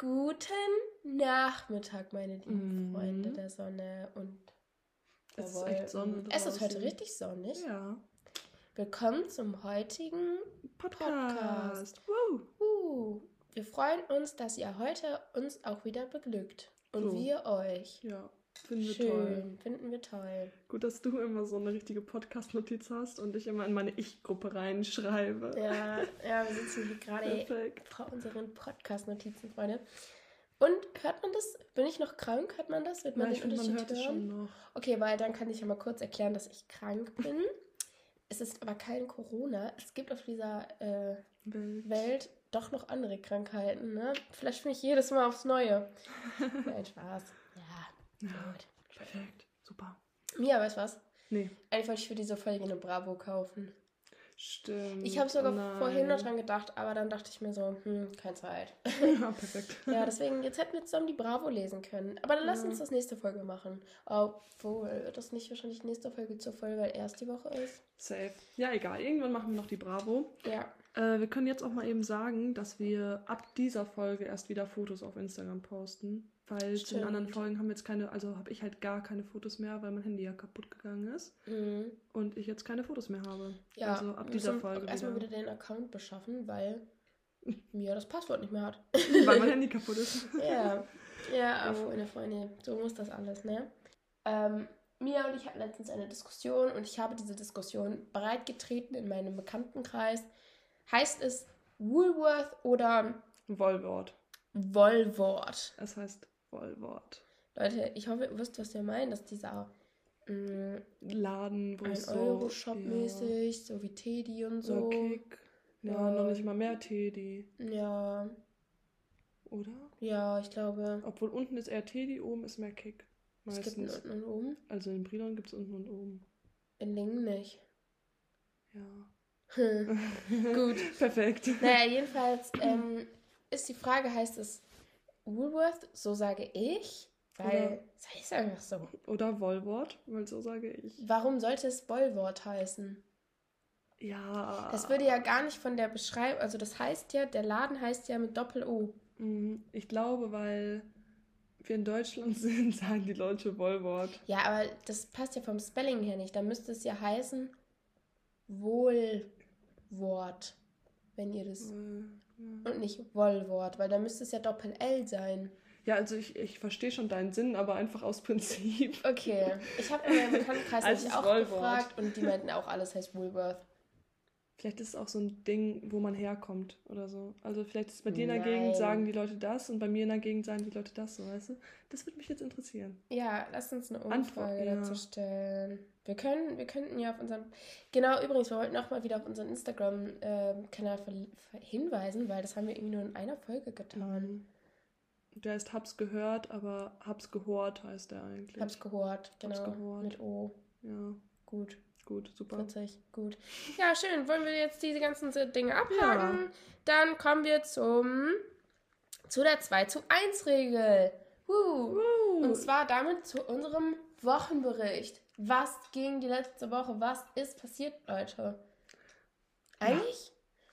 Guten Nachmittag, meine lieben mm. Freunde der Sonne und der es ist echt Sonne Es ist heute richtig sonnig. Ja. Willkommen zum heutigen Podcast. Podcast. Woo. Uh. Wir freuen uns, dass ihr heute uns auch wieder beglückt. Und so. wir euch. Ja. Finden wir Schön, toll. finden wir toll. Gut, dass du immer so eine richtige Podcast-Notiz hast und ich immer in meine Ich-Gruppe reinschreibe. Ja, ja, wir sitzen hier gerade vor unseren Podcast-Notizen, Freunde. Und hört man das? Bin ich noch krank? Hört man das? Wird man ja, den Unterschied man hört hören? schon noch. Okay, weil dann kann ich ja mal kurz erklären, dass ich krank bin. es ist aber kein Corona. Es gibt auf dieser äh, Welt. Welt. doch noch andere Krankheiten. Ne? Vielleicht bin ich jedes Mal aufs Neue. Nein, Spaß. Ja. Perfekt. Super. Mia, weißt du was? Nee. Eigentlich wollte ich für diese Folge eine Bravo kaufen. Stimmt. Ich habe sogar Nein. vorhin noch dran gedacht, aber dann dachte ich mir so, hm, keine Zeit. Ja, perfekt. ja, deswegen, jetzt hätten wir zusammen die Bravo lesen können. Aber dann lass ja. uns das nächste Folge machen. Obwohl, das nicht wahrscheinlich nächste Folge zur Folge, weil erst die Woche ist. Safe. Ja, egal. Irgendwann machen wir noch die Bravo. Ja. Äh, wir können jetzt auch mal eben sagen, dass wir ab dieser Folge erst wieder Fotos auf Instagram posten. Weil Stimmt. zu den anderen Folgen haben wir jetzt keine, also habe ich halt gar keine Fotos mehr, weil mein Handy ja kaputt gegangen ist. Mhm. Und ich jetzt keine Fotos mehr habe. Ja, also ab dieser Folge. Erstmal wieder den Account beschaffen, weil mir das Passwort nicht mehr hat. weil mein Handy kaputt ist. ja. Ja, meine Freunde, so muss das alles, ne? Ähm, Mia und ich hatten letztens eine Diskussion und ich habe diese Diskussion breitgetreten in meinem Bekanntenkreis. Heißt es Woolworth oder Wollwort? Wollwort. Es heißt Vollwort. Leute, ich hoffe, ihr wisst, was wir meinen, dass dieser mh, mm, Laden, wo ein so, Euro-Shop-mäßig, ja. so wie Teddy und so. Oder Kick. Ja, ja, noch nicht mal mehr Teddy. Ja. Oder? Ja, ich glaube. Obwohl unten ist eher Teddy, oben ist mehr Kick. Meistens. Es gibt unten und oben? Also in Brilon gibt es unten und oben. In Lingen nicht. Ja. Gut. Perfekt. Naja, jedenfalls ähm, ist die Frage, heißt es Woolworth, so sage ich, weil es heißt einfach so. Oder Wollwort, weil so sage ich. Warum sollte es Wollwort heißen? Ja. Das würde ja gar nicht von der Beschreibung, also das heißt ja, der Laden heißt ja mit Doppel-O. Mhm. Ich glaube, weil wir in Deutschland sind, sagen die Leute Wollwort. Ja, aber das passt ja vom Spelling her nicht. Da müsste es ja heißen Wohlwort, wenn ihr das. Mhm. Und nicht Wollwort, weil da müsste es ja Doppel-L sein. Ja, also ich, ich verstehe schon deinen Sinn, aber einfach aus Prinzip. Okay. Ich habe in meinem Bekanntenkreis also auch Wollwort. gefragt und die meinten auch, alles heißt Woolworth. Vielleicht ist es auch so ein Ding, wo man herkommt oder so. Also vielleicht ist bei dir in der Nein. Gegend sagen die Leute das und bei mir in der Gegend sagen die Leute das, so weißt du? Das würde mich jetzt interessieren. Ja, lass uns eine Umfrage Antwort, dazu stellen. Wir können, wir könnten ja auf unserem. Genau, übrigens, wir wollten auch mal wieder auf unseren Instagram-Kanal hinweisen, weil das haben wir irgendwie nur in einer Folge getan. Mhm. Der heißt Hab's gehört, aber Hab's gehort heißt der eigentlich. Hab's gehört, genau. Hab's gehört. Mit O. Ja. Gut. Gut, super. Witzig, gut. Ja, schön. Wollen wir jetzt diese ganzen Dinge abhaken? Ja. Dann kommen wir zum zu der 2 zu 1 Regel. Uh. Uh. Und zwar damit zu unserem Wochenbericht. Was ging die letzte Woche? Was ist passiert, Leute? Eigentlich,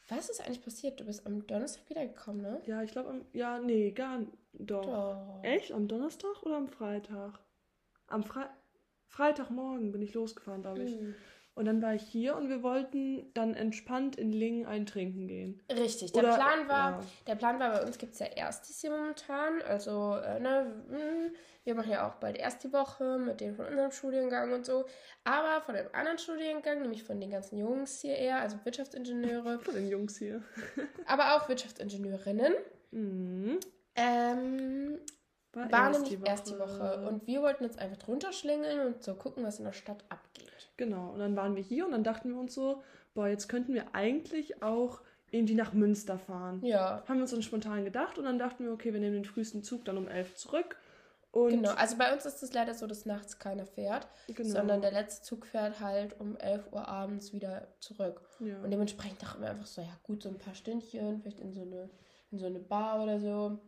ja. was ist eigentlich passiert? Du bist am Donnerstag wiedergekommen, ne? Ja, ich glaube, ja, nee, gar nicht. Doch. doch. Echt? Am Donnerstag oder am Freitag? Am Freitag. Freitagmorgen bin ich losgefahren, glaube ich. Mhm. Und dann war ich hier und wir wollten dann entspannt in Lingen eintrinken gehen. Richtig, der Oder, Plan war, ja. der Plan war, bei uns gibt es ja Erstis hier momentan. Also, äh, ne, hm, wir machen ja auch bald erst die Woche mit denen von unserem Studiengang und so. Aber von dem anderen Studiengang, nämlich von den ganzen Jungs hier eher, also Wirtschaftsingenieure. Von den Jungs hier. aber auch Wirtschaftsingenieurinnen. Mhm. Ähm, war, war erst nämlich die erst die Woche. Und wir wollten jetzt einfach drunter schlingeln und so gucken, was in der Stadt abgeht. Genau. Und dann waren wir hier und dann dachten wir uns so, boah, jetzt könnten wir eigentlich auch irgendwie nach Münster fahren. Ja. Haben wir uns dann spontan gedacht und dann dachten wir, okay, wir nehmen den frühesten Zug dann um elf zurück. Und genau, also bei uns ist es leider so, dass nachts keiner fährt, genau. sondern der letzte Zug fährt halt um 11 Uhr abends wieder zurück. Ja. Und dementsprechend dachten wir einfach so, ja gut, so ein paar Stündchen, vielleicht in so eine, in so eine Bar oder so.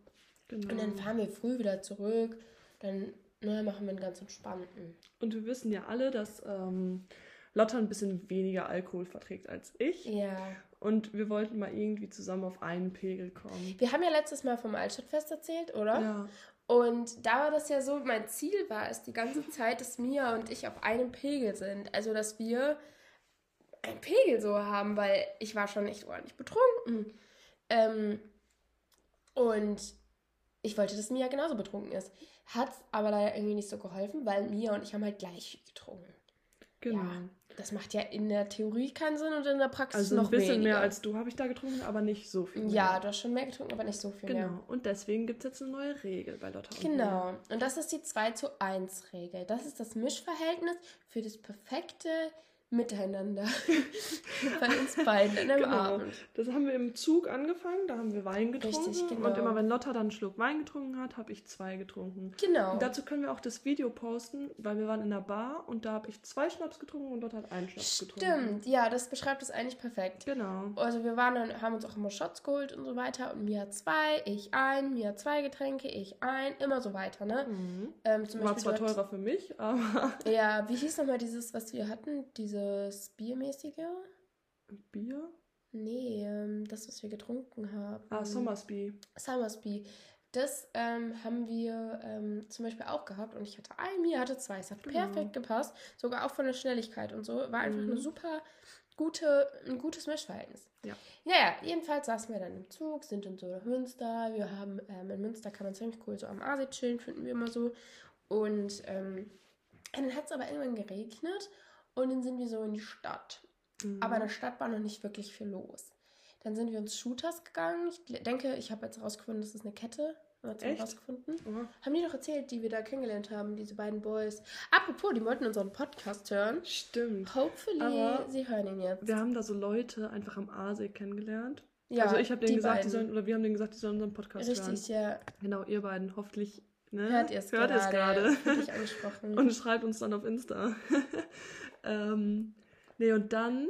Genau. Und dann fahren wir früh wieder zurück. Dann ne, machen wir einen ganz entspannten. Und wir wissen ja alle, dass ähm, Lotta ein bisschen weniger Alkohol verträgt als ich. Ja. Und wir wollten mal irgendwie zusammen auf einen Pegel kommen. Wir haben ja letztes Mal vom Altstadtfest erzählt, oder? Ja. Und da war das ja so, mein Ziel war es die ganze Zeit, dass Mia und ich auf einem Pegel sind. Also, dass wir einen Pegel so haben, weil ich war schon echt ordentlich betrunken. Ähm, und ich wollte, dass Mia genauso betrunken ist. Hat aber leider irgendwie nicht so geholfen, weil Mia und ich haben halt gleich viel getrunken. Genau. Ja, das macht ja in der Theorie keinen Sinn und in der Praxis also noch ein bisschen weniger. mehr als du habe ich da getrunken, aber nicht so viel. Mehr. Ja, du hast schon mehr getrunken, aber nicht so viel genau. mehr. Genau. Und deswegen gibt es jetzt eine neue Regel bei Lotta. Genau. Und das ist die 2 zu 1 Regel. Das ist das Mischverhältnis für das perfekte miteinander bei uns beiden in einem genau. Abend. Das haben wir im Zug angefangen, da haben wir Wein getrunken. Richtig, genau. Und immer wenn Lotta dann einen Schluck Wein getrunken hat, habe ich zwei getrunken. Genau. Und dazu können wir auch das Video posten, weil wir waren in der Bar und da habe ich zwei Schnaps getrunken und Lotta hat einen Schnaps Stimmt. getrunken. Stimmt, ja, das beschreibt es eigentlich perfekt. Genau. Also wir waren dann, haben uns auch immer Shots geholt und so weiter und Mia zwei, ich ein, Mia zwei Getränke, ich ein, immer so weiter, ne? Mhm. Ähm, War zwar teurer für mich, aber... Ja, wie hieß nochmal dieses, was wir hatten, dieses Biermäßige? Bier? Nee, ähm, das, was wir getrunken haben. Ah, Summersby. Summersby. Das ähm, haben wir ähm, zum Beispiel auch gehabt und ich hatte ein, mir hatte zwei. Es hat genau. perfekt gepasst, sogar auch von der Schnelligkeit und so. War einfach mhm. eine super gute, ein gutes Mischverhältnis. Ja. Naja, jedenfalls saßen wir dann im Zug, sind in so nach Münster. Wir haben, ähm, in Münster kann man ziemlich cool so am Aasee chillen, finden wir immer so. Und ähm, dann hat es aber irgendwann geregnet und dann sind wir so in die Stadt. Mhm. Aber in der Stadt war noch nicht wirklich viel los. Dann sind wir ins Shooters gegangen. Ich denke, ich habe jetzt herausgefunden, das ist eine Kette. Echt? rausgefunden. Mhm. Haben die doch erzählt, die wir da kennengelernt haben, diese beiden Boys. Apropos, die wollten unseren Podcast hören. Stimmt. Hopefully, Aber sie hören ihn jetzt. Wir haben da so Leute einfach am Aasee kennengelernt. Ja, also ich habe denen gesagt, beiden. die sollen, oder wir haben denen gesagt, die sollen unseren Podcast Richtig, hören. Richtig, ja. Genau, ihr beiden. Hoffentlich ne? hört ihr es gerade. Hört es gerade. Und schreibt uns dann auf Insta. ähm, nee, und dann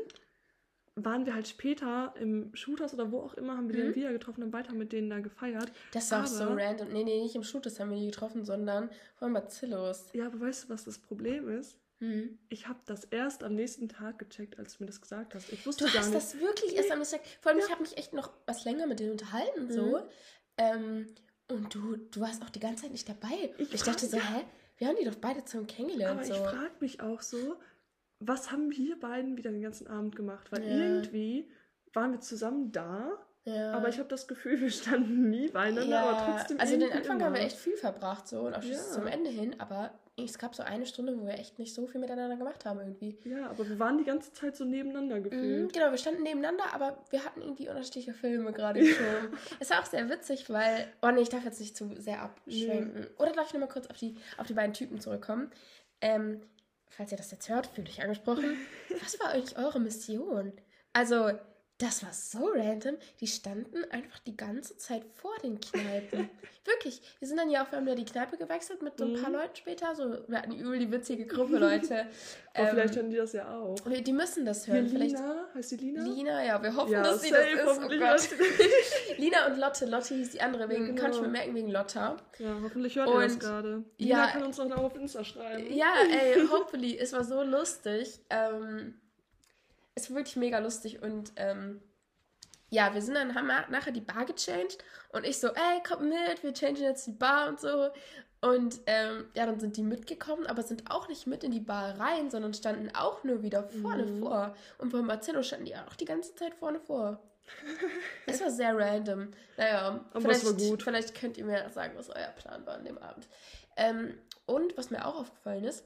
waren wir halt später im Shooters oder wo auch immer, haben wir mhm. dann wieder getroffen und weiter mit denen da gefeiert. Das war aber, auch so random. Nee, nee, nicht im Shooters haben wir die getroffen, sondern von Bacillus. Ja, aber weißt du, was das Problem ist? Mhm. Ich habe das erst am nächsten Tag gecheckt, als du mir das gesagt hast. Ich wusste du gar nicht. Hast das wirklich erst am nächsten Tag. Vor allem, ja. ich habe mich echt noch was länger mit denen unterhalten, mhm. so. Ähm, und du, du warst auch die ganze Zeit nicht dabei. Ich, ich dachte so, hä? Wir haben die doch beide zusammen kennengelernt. Aber so. ich frage mich auch so, was haben wir beiden wieder den ganzen Abend gemacht? Weil ja. irgendwie waren wir zusammen da, ja. aber ich habe das Gefühl, wir standen nie beieinander, ja. aber trotzdem. Also den Anfang immer. haben wir echt viel verbracht, so und auch ja. zum Ende hin, aber es gab so eine Stunde, wo wir echt nicht so viel miteinander gemacht haben irgendwie. Ja, aber wir waren die ganze Zeit so nebeneinander gefühlt. Mhm, genau, wir standen nebeneinander, aber wir hatten irgendwie unterschiedliche Filme gerade schon. es war auch sehr witzig, weil. Oh nee, ich darf jetzt nicht zu sehr abschwenken. Nee. Oder darf ich nochmal kurz auf die, auf die beiden Typen zurückkommen? Ähm, falls ihr das jetzt hört, fühlt euch angesprochen. Was war eigentlich eure Mission? Also, das war so random. Die standen einfach die ganze Zeit vor den Kneipen. Wirklich. Wir sind dann ja auch, wir haben ja die Kneipe gewechselt mit so ein paar mhm. Leuten später. So, wir hatten übel die witzige Gruppe, Leute. Aber ähm, vielleicht hören die das ja auch. Die müssen das hören. Hier, Lina, heißt die Lina? Lina, ja, wir hoffen, ja, dass sie das ist. Oh Gott. Lina und Lotte. Lotte hieß die andere, wegen, ja, genau. kann ich mir merken, wegen Lotta. Ja, hoffentlich hört und, ihr das gerade. Lina ja, kann uns noch auf Insta schreiben. Ja, ey, hopefully. es war so lustig. Ähm, es war wirklich mega lustig und ähm, ja, wir sind dann, haben nachher die Bar gechanged und ich so, ey, komm mit, wir changen jetzt die Bar und so. Und ähm, ja, dann sind die mitgekommen, aber sind auch nicht mit in die Bar rein, sondern standen auch nur wieder vorne mhm. vor. Und bei Marcello standen die auch die ganze Zeit vorne vor. Es war sehr random. Naja, aber vielleicht, war gut. vielleicht könnt ihr mir sagen, was euer Plan war an dem Abend. Ähm, und was mir auch aufgefallen ist,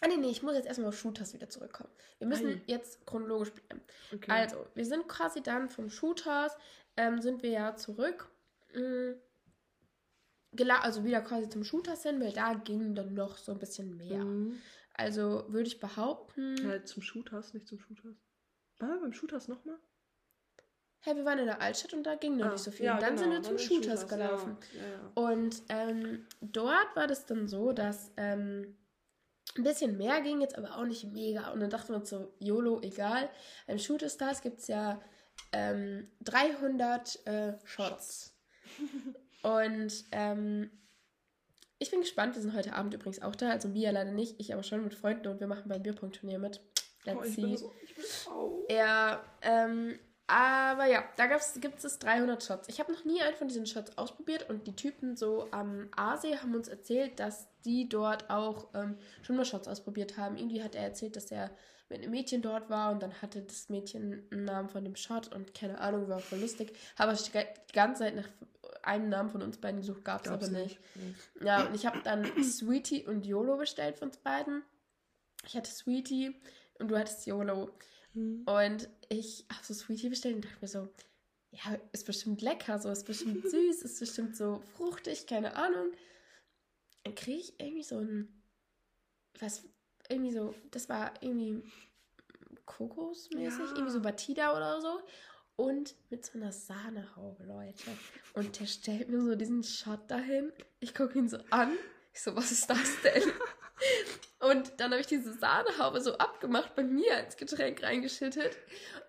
Ah, nee, nee, ich muss jetzt erstmal auf Shooters wieder zurückkommen. Wir müssen Nein. jetzt chronologisch bleiben. Okay. Also, wir sind quasi dann vom Shooters, ähm, sind wir ja zurück. Mh, mm, also wieder quasi zum Shooters hin, weil da ging dann noch so ein bisschen mehr. Mhm. Also würde ich behaupten. Ja, zum Shooters, nicht zum Shooters. Waren wir beim Shooters nochmal? Hey, wir waren in der Altstadt und da ging noch ah, nicht so viel. Ja, dann genau, sind wir zum Shooters, Shooters, gelaufen. Ja, ja, und ähm, dort war das dann so, dass ähm, ein bisschen mehr ging jetzt aber auch nicht mega. Und dann dachten wir uns so, YOLO, egal. Im Shooter Stars gibt es ja ähm, 300 äh, Shots. Und ähm, ich bin gespannt. Wir sind heute Abend übrigens auch da. Also Mia leider nicht, ich aber schon mit Freunden und wir machen beim Bierpunkt-Turnier mit. Let's oh, ich see. Bin so, ich bin auch. Ja, ähm, Aber ja, da gibt es 300 Shots. Ich habe noch nie einen von diesen Shots ausprobiert und die Typen so am Aasee haben uns erzählt, dass die dort auch ähm, schon mal Shots ausprobiert haben. Irgendwie hat er erzählt, dass er mit einem Mädchen dort war und dann hatte das Mädchen einen Namen von dem Shot und keine Ahnung, war voll lustig. Habe ich die ganze Zeit nach einem Namen von uns beiden gesucht, gab es aber nicht. nicht. Ja, und ich habe dann Sweetie und YOLO bestellt von uns beiden. Ich hatte Sweetie und du hattest YOLO. Mhm. Und ich habe so Sweetie bestellt und dachte mir so, ja, ist bestimmt lecker, so ist bestimmt süß, ist bestimmt so fruchtig, keine Ahnung. Dann kriege ich irgendwie so ein, was, irgendwie so, das war irgendwie kokosmäßig, ja. irgendwie so Batida oder so. Und mit so einer Sahnehaube, Leute. Und der stellt mir so diesen Shot dahin. Ich gucke ihn so an. Ich so, was ist das denn? Und dann habe ich diese Sahnehaube so abgemacht, bei mir als Getränk reingeschüttet.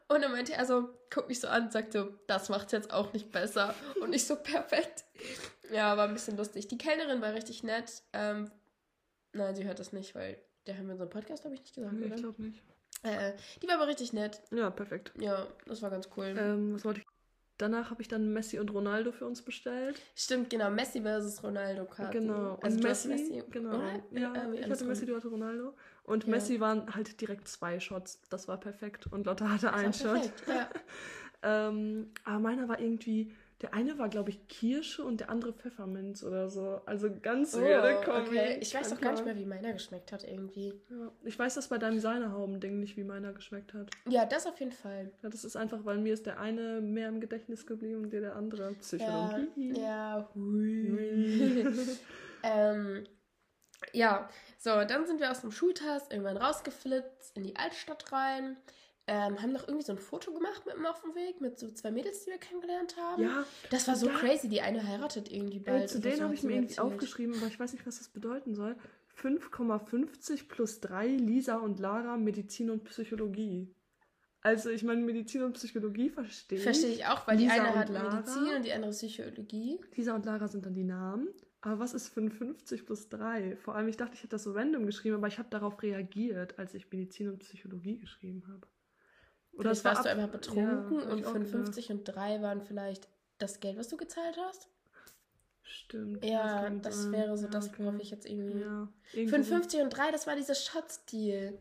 Und dann meinte er so, guck mich so an und sagt so, das macht jetzt auch nicht besser. Und ich so, perfekt. Ja, war ein bisschen lustig. Die Kellnerin war richtig nett. Ähm, nein, sie hört das nicht, weil der haben wir so einen Podcast, habe ich nicht gesagt, nee, oder? ich glaube nicht. Äh, die war aber richtig nett. Ja, perfekt. Ja, das war ganz cool. Ähm, was wollte ich Danach habe ich dann Messi und Ronaldo für uns bestellt. Stimmt, genau. Messi versus Ronaldo Karten. Genau. Also und Messi, Messi, genau. Ja, äh, ich hatte Messi, du hatte Ronaldo. Und ja. Messi waren halt direkt zwei Shots. Das war perfekt. Und Lotte hatte einen Shot. Ja. ähm, aber meiner war irgendwie der eine war, glaube ich, Kirsche und der andere Pfefferminz oder so. Also ganz oh, weirde Kombi. Okay. Ich weiß auch gar nicht mehr, wie meiner geschmeckt hat irgendwie. Ja. Ich weiß das bei deinem Seinerhauben-Ding nicht, wie meiner geschmeckt hat. Ja, das auf jeden Fall. Ja, das ist einfach, weil mir ist der eine mehr im Gedächtnis geblieben und dir der andere Psychologie. Ja, ja hui. ähm, ja, so, dann sind wir aus dem Schultest irgendwann rausgeflitzt in die Altstadt rein ähm, haben noch irgendwie so ein Foto gemacht mit dem auf dem Weg, mit so zwei Mädels, die wir kennengelernt haben. Ja. Das war so da, crazy. Die eine heiratet irgendwie bald. Äh, zu denen so habe ich mir irgendwie aufgeschrieben, aber ich weiß nicht, was das bedeuten soll. 5,50 plus 3 Lisa und Lara Medizin und Psychologie. Also ich meine, Medizin und Psychologie verstehe ich. Verstehe ich auch, weil Lisa die eine hat Lara, Medizin und die andere Psychologie. Lisa und Lara sind dann die Namen. Aber was ist 55 plus 3? Vor allem, ich dachte, ich hätte das so random geschrieben, aber ich habe darauf reagiert, als ich Medizin und Psychologie geschrieben habe. Oder vielleicht warst du einfach betrunken ja, und 55 und 3 waren vielleicht das Geld, was du gezahlt hast? Stimmt. Ja, das, das wäre so das, worauf ich jetzt irgendwie. Ja, 55 und 3, das war dieser Shot-Deal.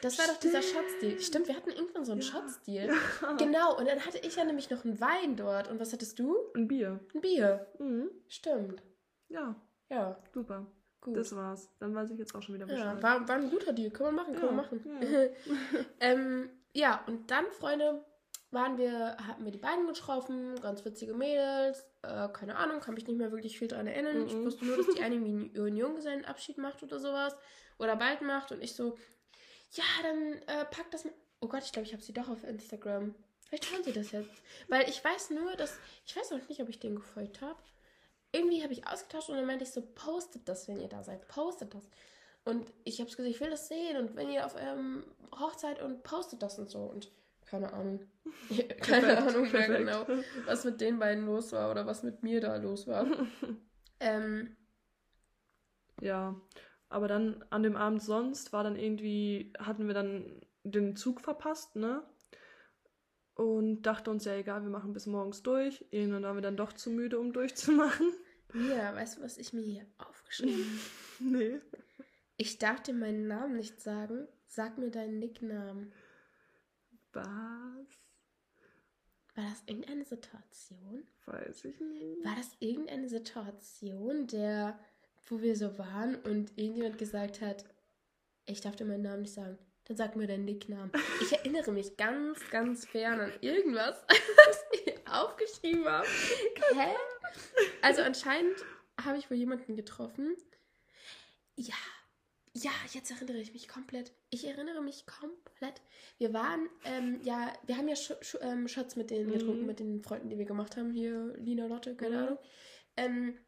Das war Stimmt. doch dieser Shot-Deal. Stimmt, wir hatten irgendwann so einen ja. Shot-Deal. Ja. Genau, und dann hatte ich ja nämlich noch einen Wein dort. Und was hattest du? Ein Bier. Ein Bier. Mhm. Stimmt. Ja. Ja. Super. Gut. Das war's. Dann weiß ich jetzt auch schon wieder Bescheid. Ja, war, war ein guter Deal. Können wir machen, können wir machen. ähm, ja, und dann, Freunde, waren wir, hatten wir die beiden getroffen, ganz witzige Mädels, äh, keine Ahnung, kann mich nicht mehr wirklich viel daran erinnern. Mm -mm. Ich wusste nur, dass die eine einen Junggesellenabschied macht oder sowas. Oder bald macht und ich so, ja, dann äh, pack das mit. Oh Gott, ich glaube, ich habe sie doch auf Instagram. Vielleicht hören sie das jetzt. Weil ich weiß nur, dass. Ich weiß noch nicht, ob ich den gefolgt habe. Irgendwie habe ich ausgetauscht und dann meinte ich so, postet das, wenn ihr da seid. Postet das. Und ich habe es gesagt, ich will das sehen. Und wenn ihr auf eurem Hochzeit und postet das und so. Und keine Ahnung. keine Ahnung mehr genau, was mit den beiden los war oder was mit mir da los war. ähm, ja, aber dann an dem Abend sonst war dann irgendwie, hatten wir dann den Zug verpasst, ne? Und dachte uns, ja egal, wir machen bis morgens durch. Irgendwann waren wir dann doch zu müde, um durchzumachen. Ja, weißt du, was ich mir hier aufgeschrieben habe? nee. Ich darf dir meinen Namen nicht sagen. Sag mir deinen Nicknamen. Was? War das irgendeine Situation? Weiß ich nicht. War das irgendeine Situation, der, wo wir so waren und irgendjemand gesagt hat, ich darf dir meinen Namen nicht sagen. Dann sag mir deinen Nicknamen. Ich erinnere mich ganz, ganz fern an irgendwas, was ich aufgeschrieben habe. Hä? Also anscheinend habe ich wohl jemanden getroffen. Ja, ja, jetzt erinnere ich mich komplett. Ich erinnere mich komplett. Wir waren, ähm, ja, wir haben ja Sch Sch ähm, Shots mit denen mhm. getrunken, mit den Freunden, die wir gemacht haben. Hier, Lina, Lotte, keine mhm. Ahnung. Ähm,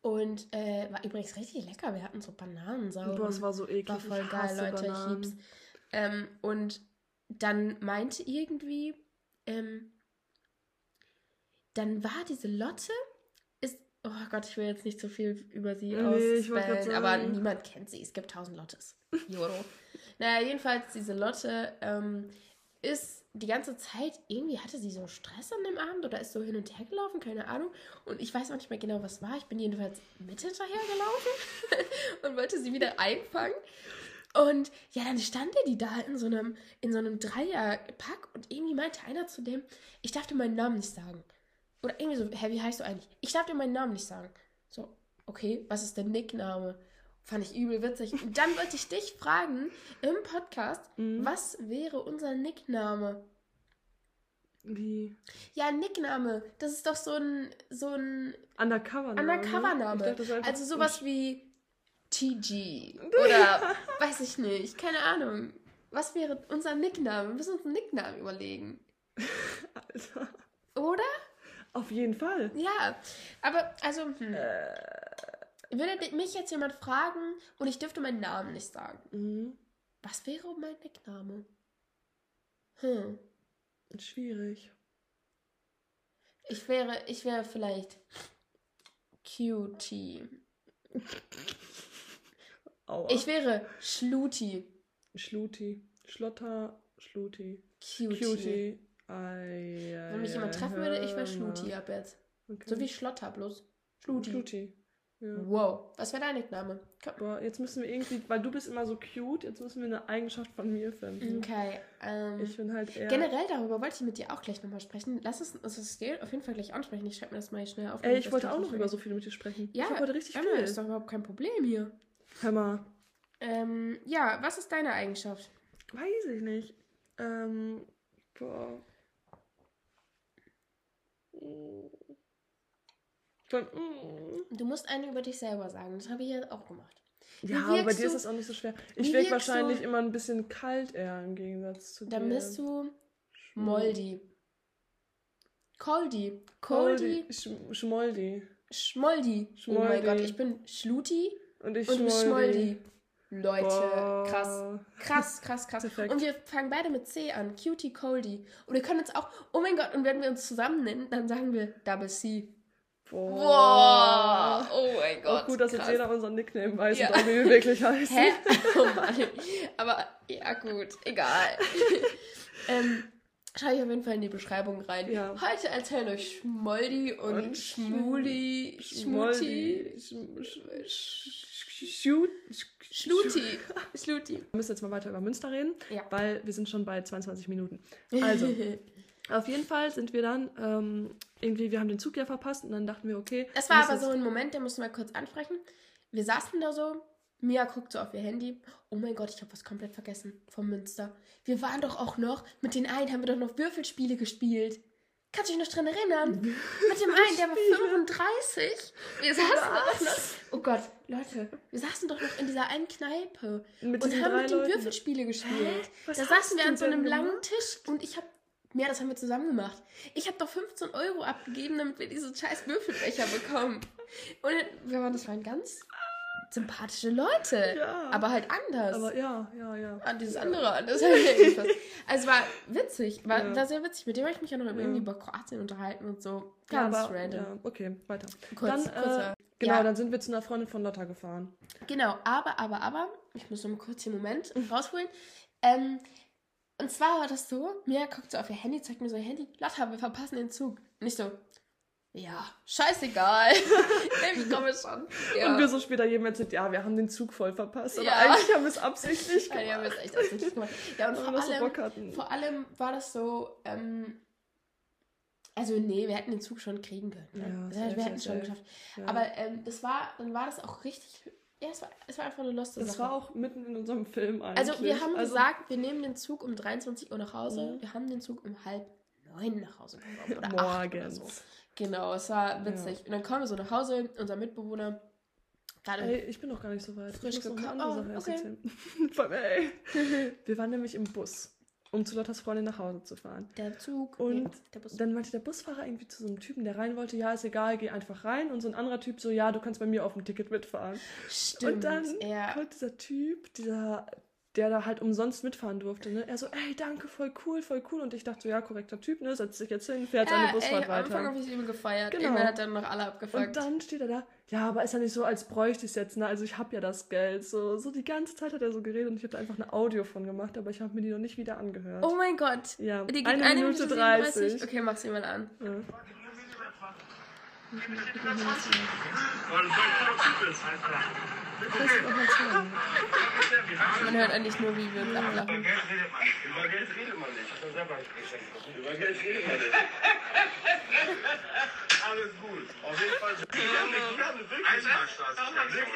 und äh, war übrigens richtig lecker. Wir hatten so Bananensaugen. Boah, das war so eklig. War voll geil, Leute, Bananen. ich lieb's. Ähm, und dann meinte irgendwie, ähm, dann war diese Lotte Oh Gott, ich will jetzt nicht so viel über sie nee, ausspellen, aber niemand kennt sie. Es gibt tausend Lottes. Joro. naja, jedenfalls, diese Lotte ähm, ist die ganze Zeit, irgendwie hatte sie so Stress an dem Abend oder ist so hin und her gelaufen, keine Ahnung. Und ich weiß auch nicht mehr genau, was war. Ich bin jedenfalls mit hinterher gelaufen und wollte sie wieder einfangen. Und ja, dann stand die da in so einem, in so einem Dreierpack und irgendwie meinte einer zu dem, ich darf dir meinen Namen nicht sagen. Oder irgendwie so, hä, wie heißt du eigentlich? Ich darf dir meinen Namen nicht sagen. So, okay, was ist der Nickname? Fand ich übel witzig. Und dann wollte ich dich fragen im Podcast, mhm. was wäre unser Nickname? Wie? Ja, Nickname. Das ist doch so ein so ein Undercover-Name. Undercover-Name. Also sowas wie TG oder weiß ich nicht, keine Ahnung. Was wäre unser Nickname? Wir müssen uns einen Nickname überlegen. Alter. Oder? Auf jeden Fall. Ja, aber also hm. äh. würde mich jetzt jemand fragen und ich dürfte meinen Namen nicht sagen. Mhm. Was wäre mein Nickname? Hm. Schwierig. Ich wäre, ich wäre vielleicht Cutie. Aua. Ich wäre Schluti. Schluti. Schlotter, Schluti. Cutie. Cutie. Wenn mich jemand treffen würde, ich wäre Schluti ab jetzt. Okay. So wie Schlotter bloß. Schluti. Schluti. Ja. Wow. Was wäre dein Name? Boah, jetzt müssen wir irgendwie, weil du bist immer so cute, jetzt müssen wir eine Eigenschaft von mir finden. Okay. Ähm, ich bin halt eher... Generell darüber wollte ich mit dir auch gleich nochmal sprechen. Lass es uns das auf jeden Fall gleich ansprechen. Ich schreibe mir das mal schnell auf. Ey, ich wollte auch noch über so viel mit dir sprechen. Ja, ich habe heute richtig viel. ist doch überhaupt kein Problem hier. Hör mal. Ähm, ja, was ist deine Eigenschaft? Weiß ich nicht. Ähm, boah. Du musst eine über dich selber sagen. Das habe ich ja auch gemacht. Ja, aber bei dir ist das auch nicht so schwer. Ich wirke wahrscheinlich du? immer ein bisschen kalt eher im Gegensatz zu dir. Dann bist du Moldi. Coldi. Coldi. Schmoldi. Schmoldi. Oh mein Gott, ich bin Schluti und ich und bist Schmoldi. Leute, Boah. krass. Krass, krass, krass. Perfekt. Und wir fangen beide mit C an. Cutie Coldy. Und wir können uns auch, oh mein Gott, und wenn wir uns zusammen nennen, dann sagen wir Double C. Boah. Boah. Oh mein Gott. Auch gut, dass krass. jetzt jeder unseren Nickname weiß ja. und wie wir wirklich heißen. Hä? Oh Mann. Aber ja, gut, egal. ähm, Schreibe ich auf jeden Fall in die Beschreibung rein. Ja. Heute erzählen euch Schmoldi und, und Schmuli, Schmuti, Schluti. Schluti. Wir müssen jetzt mal weiter über Münster reden, ja. weil wir sind schon bei 22 Minuten. Also, auf jeden Fall sind wir dann ähm, irgendwie, wir haben den Zug ja verpasst und dann dachten wir, okay. Das war aber so ein Moment, den mussten wir kurz ansprechen. Wir saßen da so, Mia guckt so auf ihr Handy. Oh mein Gott, ich habe was komplett vergessen vom Münster. Wir waren doch auch noch, mit den einen haben wir doch noch Würfelspiele gespielt. Kannst du dich noch dran erinnern? Mit dem einen, der war 35. Wir saßen doch noch. Oh Gott, Leute, wir saßen doch noch in dieser einen Kneipe mit und haben mit den Würfelspiele gespielt. Da saßen wir an so einem langen Tisch und ich habe ja, das haben wir zusammen gemacht. Ich habe doch 15 Euro abgegeben, damit wir diese scheiß Würfelbecher bekommen. Und wir waren, das waren ganz sympathische Leute. Ja. Aber halt anders. Aber ja, ja, ja. Ah, dieses andere. Das also es war witzig. War, ja. war sehr witzig. Mit dem habe ich mich ja noch ja. irgendwie über Kroatien unterhalten und so. Ganz aber, random. Okay, weiter. Kurz, dann, kurzer, äh, genau, dann sind wir zu einer Freundin von Lotta gefahren. Genau, aber, aber, aber, ich muss noch mal kurz den Moment rausholen. Ähm, und zwar war das so, Mia guckt so auf ihr Handy, zeigt mir so ihr Handy, Lotta, wir verpassen den Zug. Nicht so, ja, scheißegal. ich komme schon. Ja. Und wir so später jedem erzählt, ja, wir haben den Zug voll verpasst. Aber ja. eigentlich haben wir es absichtlich gemacht. Ja, wir haben es echt absichtlich gemacht. Ja, und vor allem, vor allem war das so, ähm, also nee, wir hätten den Zug schon kriegen können. Ne? Ja, das wir hätten es schon geschafft. Ja. Aber ähm, das war, dann war das auch richtig, ja, es war, es war einfach eine lustige Sache. Das war auch mitten in unserem Film eigentlich. Also wir haben also, gesagt, wir nehmen den Zug um 23 Uhr nach Hause. Mhm. Wir haben den Zug um halb neun nach Hause gekommen. Oder Morgens. Oder so. Genau, es war witzig. Ja. Und dann kommen wir so nach Hause, unser Mitbewohner. Gerade ey, ich bin noch gar nicht so weit. Frisch andere oh, okay. Von, ey. wir waren nämlich im Bus, um zu Lottas Freundin nach Hause zu fahren. Der Zug. Und der dann meinte der Busfahrer irgendwie zu so einem Typen, der rein wollte, ja, ist egal, geh einfach rein. Und so ein anderer Typ so, ja, du kannst bei mir auf dem Ticket mitfahren. Stimmt, Und dann ja. kommt dieser Typ, dieser der da halt umsonst mitfahren durfte. Ne? Er so, ey, danke, voll cool, voll cool. Und ich dachte so, ja, korrekter Typ, ne? Setzt sich jetzt hin, fährt ja, seine Busfahrt ey, weiter. Am Anfang habe ich ihn gefeiert. Genau. Irgendwann hat dann noch alle abgefuckt. Und dann steht er da, ja, aber ist ja nicht so, als bräuchte ich es jetzt, ne? Also ich habe ja das Geld. So, so die ganze Zeit hat er so geredet und ich habe da einfach eine Audio von gemacht, aber ich habe mir die noch nicht wieder angehört. Oh mein Gott. Ja, die geht eine, eine Minute 30. Okay, mach sie mal an. Ja. Man hört eigentlich nur, wie wir ablachen. Über Geld redet man nicht. Über Geld redet man nicht. Über Geld redet man nicht. Alles gut. Auf jeden Fall. Eisenbahnstraße.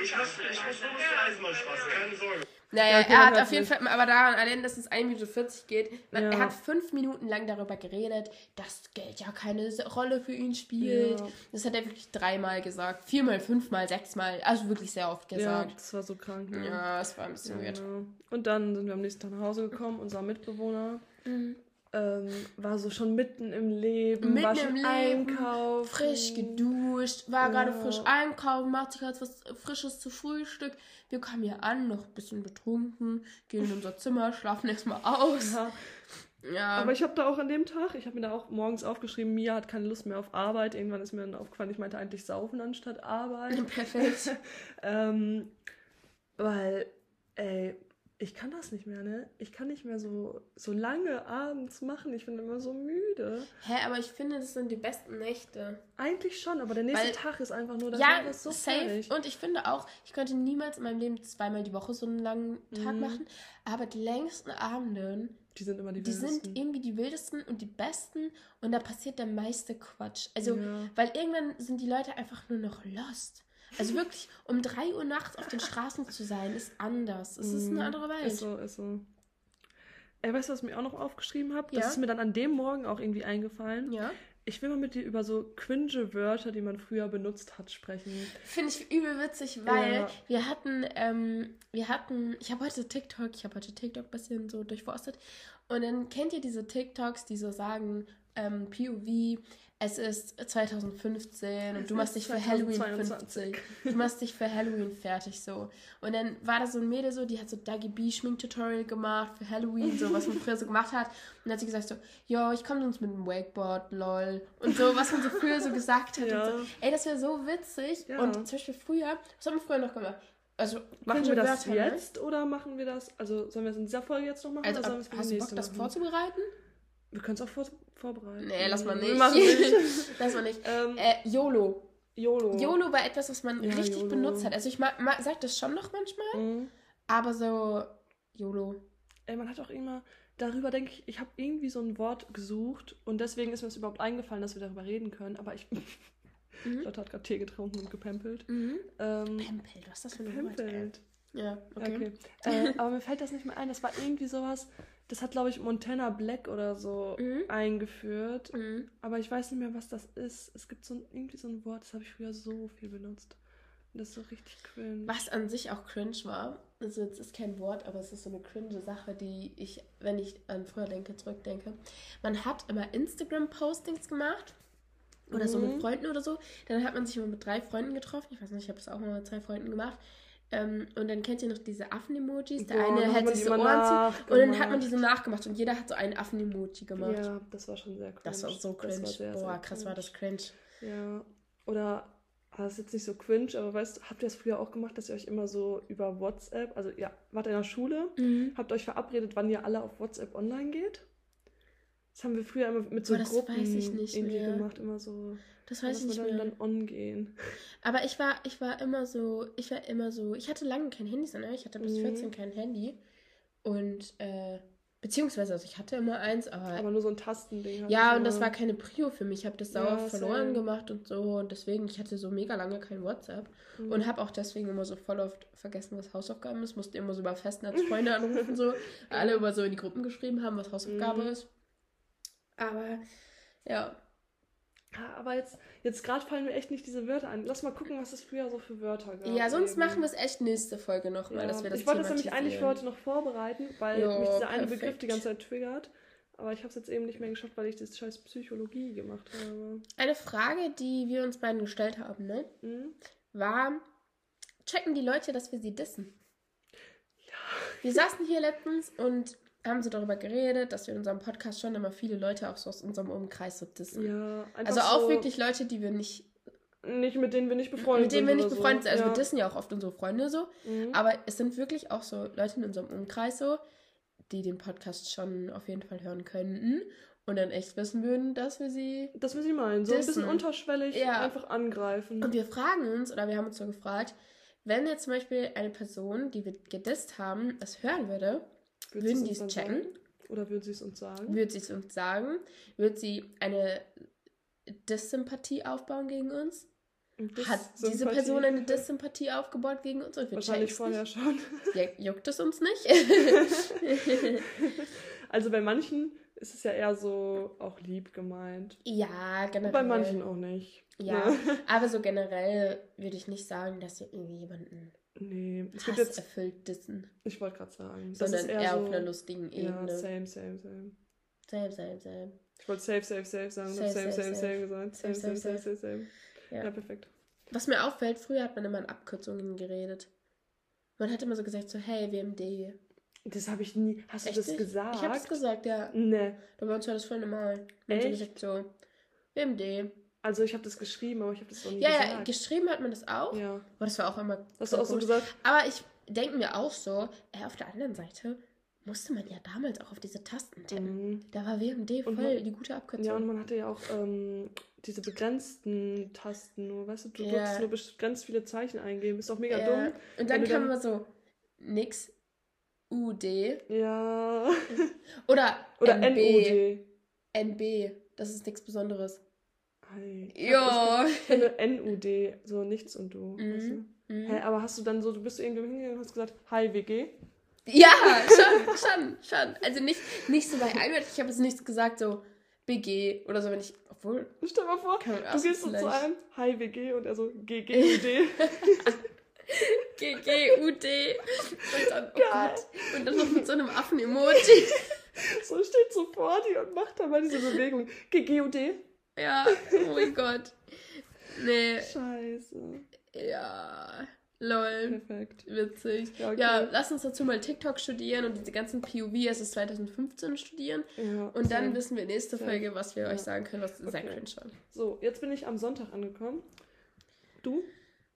Ich muss, ich muss nur zur Eisenbahnstraße. Keine Sorge. Naja, okay, er hat auf jeden Fall, aber daran allein, dass es 1 Minute 40 geht, ja. er hat fünf Minuten lang darüber geredet, dass Geld ja keine Rolle für ihn spielt. Ja. Das hat er wirklich dreimal gesagt. Viermal, fünfmal, sechsmal, also wirklich sehr oft gesagt. Ja, das war so krank. Ne? Ja, es war ein bisschen ja. weird. Und dann sind wir am nächsten Tag nach Hause gekommen, unser Mitbewohner. Mhm ähm, war so schon mitten im Leben, mitten war schon im Leben, einkaufen. frisch geduscht, war ja. gerade frisch einkaufen, macht sich halt was Frisches zu Frühstück. Wir kommen hier an, noch ein bisschen betrunken, gehen in unser Zimmer, schlafen erstmal aus. Ja. ja. Aber ich habe da auch an dem Tag, ich habe mir da auch morgens aufgeschrieben, Mia hat keine Lust mehr auf Arbeit. Irgendwann ist mir dann aufgefallen, ich meinte eigentlich saufen anstatt Arbeit. Perfekt. ähm, weil, ey, ich kann das nicht mehr, ne? Ich kann nicht mehr so, so lange abends machen. Ich bin immer so müde. Hä, aber ich finde, das sind die besten Nächte. Eigentlich schon, aber der nächste Weil, Tag ist einfach nur, das ja, so safe. Fertig. Und ich finde auch, ich könnte niemals in meinem Leben zweimal die Woche so einen langen Tag mhm. machen. Aber die längsten Abenden, die sind immer die wildesten. Die sind irgendwie die wildesten und die besten. Und da passiert der meiste Quatsch. Also, ja. weil irgendwann sind die Leute einfach nur noch lost. Also wirklich, um 3 Uhr nachts auf den Straßen zu sein, ist anders. Es ist eine mhm. andere Welt. Ist so, ist so. Ey, weißt du, was ich mir auch noch aufgeschrieben habe? Ja? Das ist mir dann an dem Morgen auch irgendwie eingefallen. Ja. Ich will mal mit dir über so cringe Wörter, die man früher benutzt hat, sprechen. Finde ich übel witzig, weil ja. wir hatten, ähm, wir hatten, ich habe heute TikTok, ich habe heute TikTok ein bisschen so durchforstet. Und dann kennt ihr diese TikToks, die so sagen, ähm, POV, es ist 2015 und du machst dich für Halloween 50. Du machst dich für Halloween fertig so. Und dann war da so ein Mädel so, die hat so Dagi B Schminktutorial gemacht für Halloween, so was man früher so gemacht hat. Und dann hat sie gesagt so, yo, ich komme sonst mit einem Wakeboard, lol. Und so, was man so früher so gesagt hat. Ja. Und so. Ey, das wäre so witzig. Ja. Und zum Beispiel früher, was haben wir früher noch gemacht? Also, machen wir das Wörter, ne? jetzt ne? oder machen wir das, also sollen wir es in dieser Folge jetzt noch machen? Also, oder sollen wir es hast du Bock, das vorzubereiten? Wir können es auch vor vorbereiten. Nee, lass mal nicht. nicht. lass mal nicht. Ähm, äh, YOLO. YOLO. YOLO war etwas, was man ja, richtig YOLO. benutzt hat. Also ich ma, ma, sag das schon noch manchmal, mhm. aber so YOLO. Ey, man hat auch immer, darüber denke ich, ich habe irgendwie so ein Wort gesucht und deswegen ist mir es überhaupt eingefallen, dass wir darüber reden können, aber ich... Mhm. Lotte hat gerade Tee getrunken und gepempelt. Mhm. Ähm, Pempelt, was ist das für ein Wort? Ja, okay. okay. äh, aber mir fällt das nicht mehr ein. Das war irgendwie sowas, das hat, glaube ich, Montana Black oder so mhm. eingeführt. Mhm. Aber ich weiß nicht mehr, was das ist. Es gibt so ein, irgendwie so ein Wort, das habe ich früher so viel benutzt. Und das ist so richtig cringe. Was an sich auch cringe war, also es ist kein Wort, aber es ist so eine cringe Sache, die ich, wenn ich an früher denke, zurückdenke. Man hat immer Instagram-Postings gemacht. Oder mhm. so mit mhm. Freunden oder so. Dann hat man sich immer mit drei Freunden getroffen. Ich weiß nicht, ich habe es auch mal mit zwei Freunden gemacht. Ähm, und dann kennt ihr noch diese Affen-Emojis. Der Boah, eine sich so Ohren zu. Und dann hat man diese nachgemacht und jeder hat so einen Affen-Emoji gemacht. Ja, das war schon sehr cringe. Das war so cringe. War sehr, Boah, sehr krass cringe. war das cringe. Ja. Oder, ah, das ist jetzt nicht so cringe, aber weißt du, habt ihr das früher auch gemacht, dass ihr euch immer so über WhatsApp, also ja, wart in der Schule, mhm. habt euch verabredet, wann ihr alle auf WhatsApp online geht? Das haben wir früher immer mit so Boah, Gruppen irgendwie mehr. gemacht, immer so. Das weiß ich nicht dann, mehr. dann on gehen. Aber ich war, ich war immer so, ich war immer so, ich hatte lange kein Handy, sondern ich hatte bis mhm. 14 kein Handy. Und, äh, beziehungsweise, also ich hatte immer eins, aber. Aber nur so ein Tastending. Ja, und das war keine Prio für mich. Ich habe das sauer ja, verloren same. gemacht und so. Und deswegen, ich hatte so mega lange kein WhatsApp. Mhm. Und habe auch deswegen immer so voll oft vergessen, was Hausaufgaben ist. Musste immer so über Festnetzfreunde anrufen, so. Alle immer so in die Gruppen geschrieben haben, was Hausaufgabe mhm. ist. Aber, ja. Aber jetzt, jetzt gerade fallen mir echt nicht diese Wörter ein. Lass mal gucken, was es früher so für Wörter gab. Ja, sonst eben. machen wir es echt nächste Folge noch mal, ja. dass wir das Ich wollte das nämlich eigentlich für heute noch vorbereiten, weil jo, mich dieser eine Begriff die ganze Zeit triggert. Aber ich habe es jetzt eben nicht mehr geschafft, weil ich das scheiß Psychologie gemacht habe. Eine Frage, die wir uns beiden gestellt haben, ne? Mhm. War, checken die Leute, dass wir sie dissen? Ja. Wir saßen hier letztens und haben so darüber geredet, dass wir in unserem Podcast schon immer viele Leute auch so aus unserem Umkreis so dissen. Ja, also auch so wirklich Leute, die wir nicht nicht mit denen wir nicht befreundet sind. Mit denen wir nicht befreundet sind. Also ja. wir dissen ja auch oft unsere Freunde so. Mhm. Aber es sind wirklich auch so Leute in unserem Umkreis so, die den Podcast schon auf jeden Fall hören könnten und dann echt wissen würden, dass wir sie. Dass wir sie meinen. So dissen. ein bisschen unterschwellig ja. einfach angreifen. Und wir fragen uns, oder wir haben uns so gefragt, wenn jetzt zum Beispiel eine Person, die wir gedisst haben, das hören würde, Würd würden die es checken? Sagen? Oder würde sie es uns sagen? Würde sie es uns sagen? Würde sie eine Dissympathie aufbauen gegen uns? Hat diese Person eine Dissympathie aufgebaut gegen uns? Und wir Wahrscheinlich vorher nicht? schon. Juckt es uns nicht? also bei manchen ist es ja eher so auch lieb gemeint. Ja, generell. Bei manchen auch nicht. Ja, ja. aber so generell würde ich nicht sagen, dass wir irgendwie jemanden nee, es Hass gibt jetzt, erfüllt dissen. Ich wollte gerade sagen. Sondern das ist eher, eher so, auf einer lustigen Ebene. Ja, same, same, same. Same, same, same. Ich wollte safe, safe, safe sagen. Safe, safe, safe, safe, gesagt. Same, same, same, same, same. Ja. perfekt. Was mir auffällt, früher hat man immer in Abkürzungen geredet. Man hat immer so gesagt, so, hey, WMD. Das habe ich nie. Hast du das gesagt? Ich habe es gesagt, ja. Ne. Da bei uns war das voll normal. Echt? So gesagt, so, WMD. Also ich habe das geschrieben, aber ich habe das noch nie ja, gesagt. Ja, geschrieben hat man das auch. Ja. Aber das war auch immer. Hast du auch so gesagt? Aber ich denke mir auch so, äh, auf der anderen Seite musste man ja damals auch auf diese Tasten tippen. Mhm. Da war WMD voll man, die gute Abkürzung. Ja, und man hatte ja auch ähm, diese begrenzten Tasten nur, weißt du, du ja. durftest nur ganz viele Zeichen eingeben. Ist auch mega ja. dumm. Und dann kam immer so nix UD. Ja. Oder, Oder NB. NB. Das ist nichts Besonderes. Hey, ja. NUD, so nichts und du. Mhm. Weißt du? mhm. Hä, aber hast du dann so, du bist irgendwo hingegangen und hast gesagt, hi WG? Ja, schon, schon, schon. Also nicht, nicht so bei Einwert, ich habe jetzt nichts gesagt, so BG oder so, wenn ich, obwohl. Stell mal vor, du gehst so zu einem, hi WG und er so GGUD. GGUD. Und dann, oh Geil. Gott. Und dann noch mit so einem Affen-Emoji. So steht so vor dir und macht dann mal diese Bewegung. GGUD. Ja, oh mein Gott. Nee. Scheiße. Ja. Lol. Perfekt. Witzig. Ja, okay. ja, lass uns dazu mal TikTok studieren und diese ganzen POV es 2015 studieren. Ja, und dann wissen wir nächste Folge, was wir ja. euch sagen können, was okay. sehr cringe war. So, jetzt bin ich am Sonntag angekommen. Du?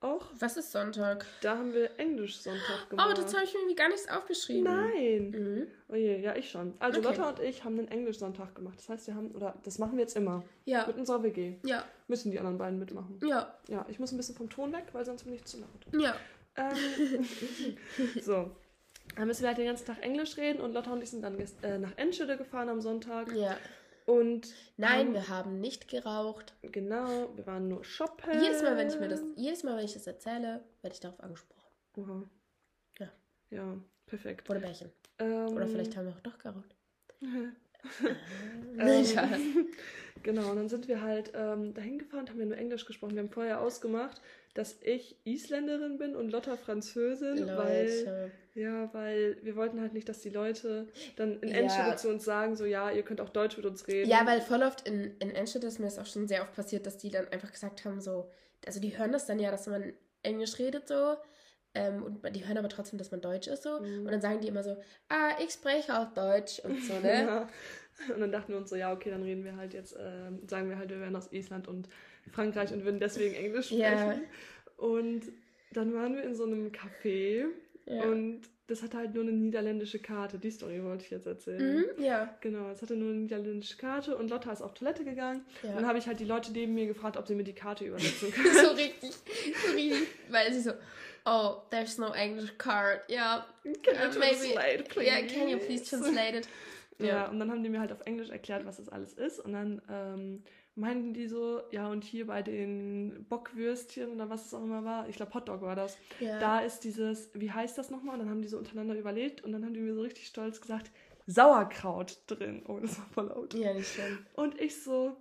Auch. Was ist Sonntag? Da haben wir Englisch-Sonntag gemacht. Oh, das habe ich mir irgendwie gar nichts aufgeschrieben. Nein. Mhm. Oh je, ja, ich schon. Also okay. Lotta und ich haben einen Englisch-Sonntag gemacht. Das heißt, wir haben, oder das machen wir jetzt immer. Ja. Mit unserer WG. Ja. Müssen die anderen beiden mitmachen. Ja. Ja, ich muss ein bisschen vom Ton weg, weil sonst bin ich zu laut. Ja. Ähm, so. Dann müssen wir halt den ganzen Tag Englisch reden und Lotta und ich sind dann äh, nach Enschede gefahren am Sonntag. Ja. Und Nein, ähm, wir haben nicht geraucht. Genau, wir waren nur shoppen. Jedes Mal, wenn ich mir das, jedes Mal, wenn ich das erzähle, werde ich darauf angesprochen. Aha. Ja. Ja, perfekt. Oder Bärchen. Ähm, Oder vielleicht haben wir auch doch geraucht. Ähm, genau, und dann sind wir halt ähm, dahin gefahren, haben wir nur Englisch gesprochen. Wir haben vorher ausgemacht, dass ich Isländerin bin und Lotta Französin, Leute. weil ja, weil wir wollten halt nicht, dass die Leute dann in ja. Enschede zu uns sagen, so ja, ihr könnt auch Deutsch mit uns reden. Ja, weil voll oft in, in Enschede ist mir das auch schon sehr oft passiert, dass die dann einfach gesagt haben, so, also die hören das dann ja, dass man Englisch redet so. Ähm, und die hören aber trotzdem, dass man Deutsch ist so. Mhm. Und dann sagen die immer so, ah, ich spreche auch Deutsch und so, ne? ja. Und dann dachten wir uns so, ja, okay, dann reden wir halt jetzt, äh, sagen wir halt, wir wären aus Island und Frankreich und würden deswegen Englisch sprechen. Ja. Und dann waren wir in so einem Café ja. und das hatte halt nur eine niederländische Karte. Die Story wollte ich jetzt erzählen. Mhm, ja. Genau, es hatte nur eine niederländische Karte und Lotta ist auf Toilette gegangen. Ja. Und dann habe ich halt die Leute neben mir gefragt, ob sie mir die Karte übersetzen können. so richtig, so richtig, weil sie so, oh, there's no English card. Ja, yeah. can you uh, translate, please? Yeah, can you please translate it? Ja, ja, und dann haben die mir halt auf Englisch erklärt, was das alles ist. Und dann ähm, meinten die so, ja, und hier bei den Bockwürstchen oder was es auch immer war, ich glaube Hotdog war das, ja. da ist dieses, wie heißt das nochmal? Und dann haben die so untereinander überlegt und dann haben die mir so richtig stolz gesagt, Sauerkraut drin. Oh, das war voll laut. Ja, nicht schön. Und ich so,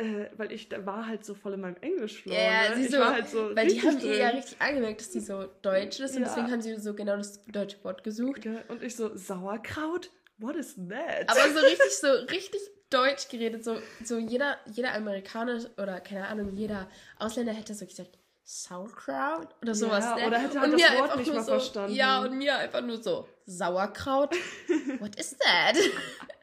äh, weil ich da war halt so voll in meinem Englisch Ja, yeah, ne? ich so, war halt so weil die haben ihr ja richtig angemerkt, dass die so deutsch ist und ja. deswegen haben sie so genau das deutsche Wort gesucht. Ja, und ich so, Sauerkraut? What is that? Aber so richtig, so richtig Deutsch geredet. So, so jeder, jeder Amerikaner oder keine Ahnung, jeder Ausländer hätte so gesagt, Sauerkraut oder sowas. Ja, ne? Oder hätte halt und das Wort nicht mal so, verstanden. Ja, und mir einfach nur so, Sauerkraut? What is that?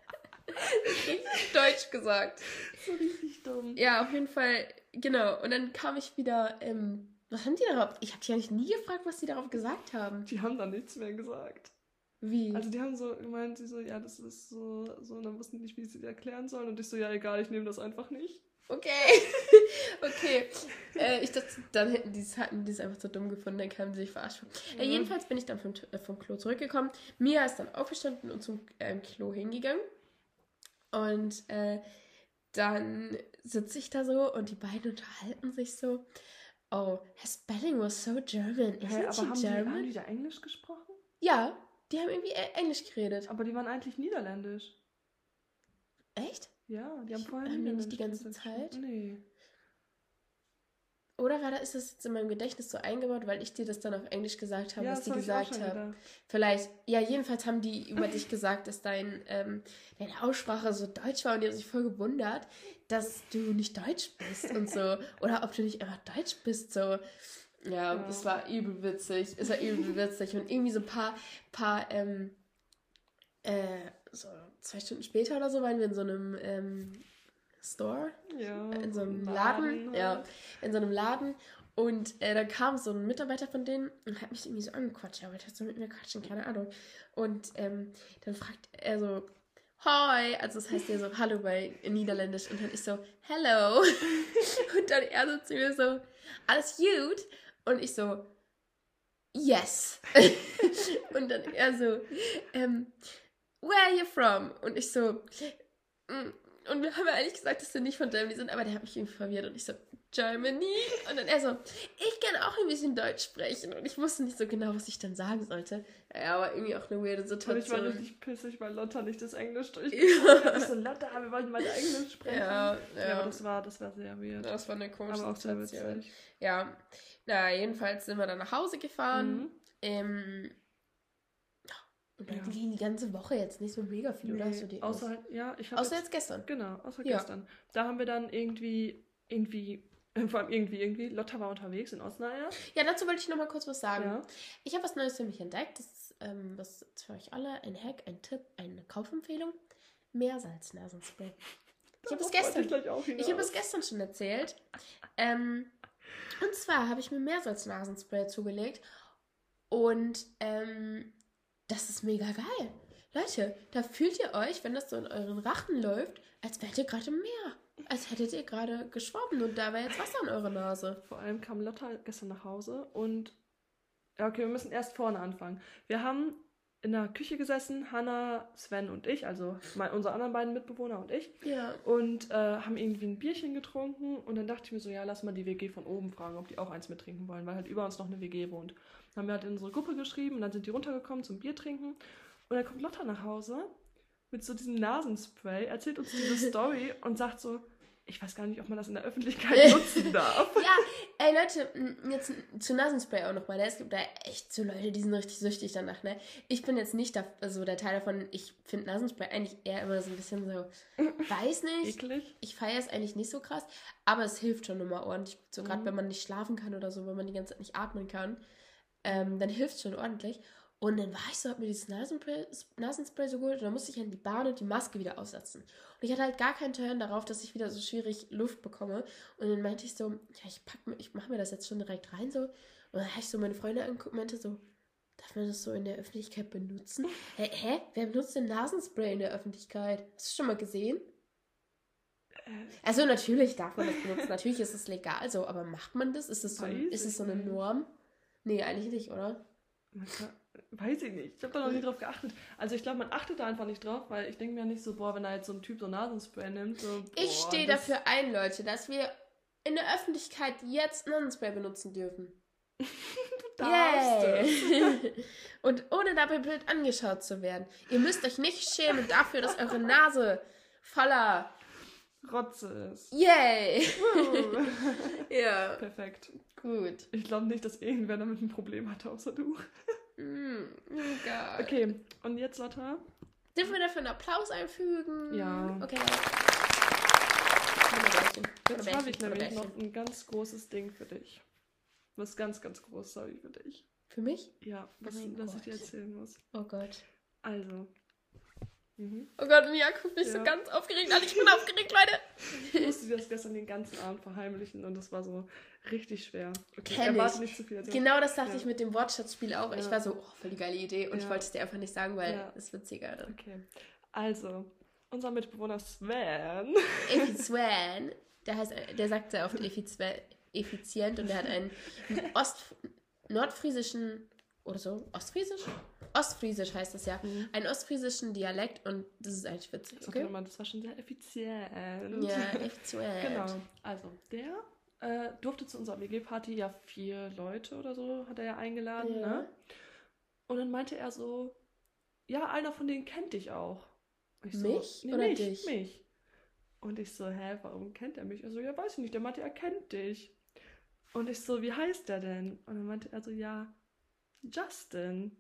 richtig Deutsch gesagt. So richtig dumm. Ja, auf jeden Fall, genau. Und dann kam ich wieder, ähm, was haben die darauf? Ich habe die eigentlich nie gefragt, was die darauf gesagt haben. Die haben da nichts mehr gesagt. Wie? Also die haben so gemeint, sie so, ja, das ist so, so, und dann wussten die nicht, wie sie erklären sollen. Und ich so, ja, egal, ich nehme das einfach nicht. Okay. okay. Äh, ich dachte, dann hätten die es hatten es einfach so dumm gefunden, dann kamen sie sich verarscht. Ja. Äh, jedenfalls bin ich dann vom, äh, vom Klo zurückgekommen. Mia ist dann aufgestanden und zum ähm, Klo hingegangen. Und äh, dann sitze ich da so und die beiden unterhalten sich so. Oh, her spelling was so German. Isn't hey, aber haben German? Die, haben die da Englisch gesprochen? Ja, die haben irgendwie äh, Englisch geredet. Aber die waren eigentlich niederländisch. Echt? Ja, die haben vorher haben die nicht die ganze Zeit. Nee. Oder war da, ist das jetzt in meinem Gedächtnis so eingebaut, weil ich dir das dann auf Englisch gesagt habe, ja, was die hab gesagt haben? Vielleicht, ja, jedenfalls haben die über dich gesagt, dass dein, ähm, deine Aussprache so deutsch war und die haben sich voll gewundert, dass du nicht deutsch bist und so. Oder ob du nicht einfach deutsch bist, so. Ja, ja. es war übel witzig. Es war übel witzig. Und irgendwie so ein paar, paar, ähm, äh, so zwei Stunden später oder so waren wir in so einem ähm, Store. Ja. In so einem Laden. Laden ja. In so einem Laden. Und äh, dann kam so ein Mitarbeiter von denen und hat mich irgendwie so angequatscht. Er wollte so mit mir quatschen, keine Ahnung. Und ähm, dann fragt er so, Hi, also das heißt ja so Hallo bei Niederländisch. Und dann ich so, Hello. und dann er so zu mir so, alles gut? Und ich so, Yes. und dann er so, ähm, where are you from? Und ich so, mm. Und wir haben ja eigentlich gesagt, dass wir nicht von Germany sind, aber der hat mich irgendwie verwirrt und ich so, Germany? Und dann er so, ich kann auch ein bisschen Deutsch sprechen und ich wusste nicht so genau, was ich dann sagen sollte. Ja, aber irgendwie auch eine weirde Situation. Und ich war richtig pissig, weil Lotta nicht das Englisch durchgeführt hat. Ich so, Lotta, wir wollten mal Englisch sprechen. Ja, ja. ja aber das war, das war sehr weird. Das war eine komische aber auch Situation. Sehr witzig. Ja, na, jedenfalls sind wir dann nach Hause gefahren. Mhm. Ähm, und dann ja. ging die ganze Woche jetzt nicht so mega viel, nee, oder hast du die? Außer, halt, ja, ich außer jetzt, jetzt, gestern. Genau, außer ja. gestern. Da haben wir dann irgendwie, irgendwie, vor allem irgendwie, irgendwie, Lotta war unterwegs in Osnabrück. Ja, dazu wollte ich noch mal kurz was sagen. Ja. Ich habe was Neues für mich entdeckt. Das ist ähm, was für euch alle, ein Hack, ein Tipp, eine Kaufempfehlung. Meersalznasenspray. Ich habe es gestern. Ich, ich habe es gestern schon erzählt. Ähm, und zwar habe ich mir Meersalznasenspray zugelegt und ähm, das ist mega geil. Leute, da fühlt ihr euch, wenn das so in euren Rachen läuft, als wärt ihr gerade im Meer. Als hättet ihr gerade geschwommen und da wäre jetzt Wasser in eurer Nase. Vor allem kam Lotta gestern nach Hause und. Ja, okay, wir müssen erst vorne anfangen. Wir haben in der Küche gesessen, Hanna, Sven und ich, also mein, unsere anderen beiden Mitbewohner und ich. Ja. Und äh, haben irgendwie ein Bierchen getrunken und dann dachte ich mir so, ja, lass mal die WG von oben fragen, ob die auch eins mittrinken wollen, weil halt über uns noch eine WG wohnt. Dann haben wir halt in unsere Gruppe geschrieben und dann sind die runtergekommen zum Bier trinken. Und dann kommt Lotta nach Hause mit so diesem Nasenspray, erzählt uns diese Story und sagt so, ich weiß gar nicht, ob man das in der Öffentlichkeit nutzen darf. ja, ey Leute, jetzt zu Nasenspray auch nochmal. Ne? Es gibt da echt so Leute, die sind richtig süchtig danach. Ne? Ich bin jetzt nicht da, also der Teil davon, ich finde Nasenspray eigentlich eher immer so ein bisschen so, weiß nicht. Eklig. Ich feiere es eigentlich nicht so krass, aber es hilft schon immer ordentlich. So gerade mhm. wenn man nicht schlafen kann oder so, wenn man die ganze Zeit nicht atmen kann, ähm, dann hilft es schon ordentlich. Und dann war ich so, hab mir dieses Nasenspray, Nasenspray so geholt und dann musste ich an die Bahn und die Maske wieder aussetzen. Und ich hatte halt gar keinen Turn darauf, dass ich wieder so schwierig Luft bekomme. Und dann meinte ich so, ja, ich pack mir, ich mache mir das jetzt schon direkt rein so. Und dann habe ich so meine Freunde angeguckt und meinte so, darf man das so in der Öffentlichkeit benutzen? Hä? hä? Wer benutzt denn Nasenspray in der Öffentlichkeit? Hast du schon mal gesehen? Äh. Also natürlich darf man das benutzen, natürlich ist es legal so, aber macht man das? Ist es so, ist es so eine Norm? Nee, eigentlich nicht, oder? Weiß ich nicht. Ich habe da noch nie drauf geachtet. Also ich glaube, man achtet da einfach nicht drauf, weil ich denke mir nicht so, boah, wenn da jetzt so ein Typ so Nasenspray nimmt. So, boah, ich stehe dafür ein, Leute, dass wir in der Öffentlichkeit jetzt Nasenspray benutzen dürfen. du darfst Und ohne dabei blöd angeschaut zu werden. Ihr müsst euch nicht schämen dafür, dass eure Nase voller Rotze ist. Yay! ja. Perfekt. Gut. Ich glaube nicht, dass irgendwer damit ein Problem hatte, außer du. mm, egal. Okay, und jetzt, Lotta? Dürfen wir dafür einen Applaus einfügen? Ja. Okay. Jetzt habe ich nämlich noch ein ganz großes Ding für dich. was ganz, ganz groß, sorry für dich. Für mich? Ja, was, oh was ich dir erzählen muss. Oh Gott. Also. Mhm. Oh Gott, Mia guckt mich ja. so ganz aufgeregt an. Ich bin aufgeregt, Leute. Ich musste das gestern den ganzen Abend verheimlichen und das war so richtig schwer. Okay, Kenn erwarte nicht zu viel. Also, genau das dachte ja. ich mit dem Wortschatzspiel auch. Ich war so, oh, voll die geile Idee und ich wollte es dir einfach nicht sagen, weil es witziger ist. Okay. Also, unser Mitbewohner Sven. Effi Sven, der, heißt, der sagt sehr oft Effi effizient und der hat einen Ost nordfriesischen oder so, ostfriesisch? Ostfriesisch heißt das ja. Mhm. Einen ostfriesischen Dialekt und das ist eigentlich witzig. Okay, okay das war schon sehr effizient. Ja, effizient. genau. Also, der äh, durfte zu unserer WG-Party ja vier Leute oder so, hat er ja eingeladen, ja. ne? Und dann meinte er so, ja, einer von denen kennt dich auch. Ich so, mich nee, oder mich, dich? Mich. Und ich so, hä, warum kennt er mich? Er so, ja, weiß ich nicht, der meinte, er kennt dich. Und ich so, wie heißt der denn? Und dann meinte er so, ja, Justin.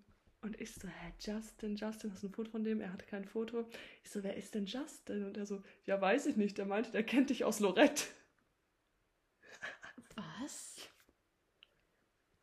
Und ich so, hä, Justin, Justin, hast du ein Foto von dem? Er hatte kein Foto. Ich so, wer ist denn Justin? Und er so, ja, weiß ich nicht. Der meinte, der kennt dich aus Lorette. Was?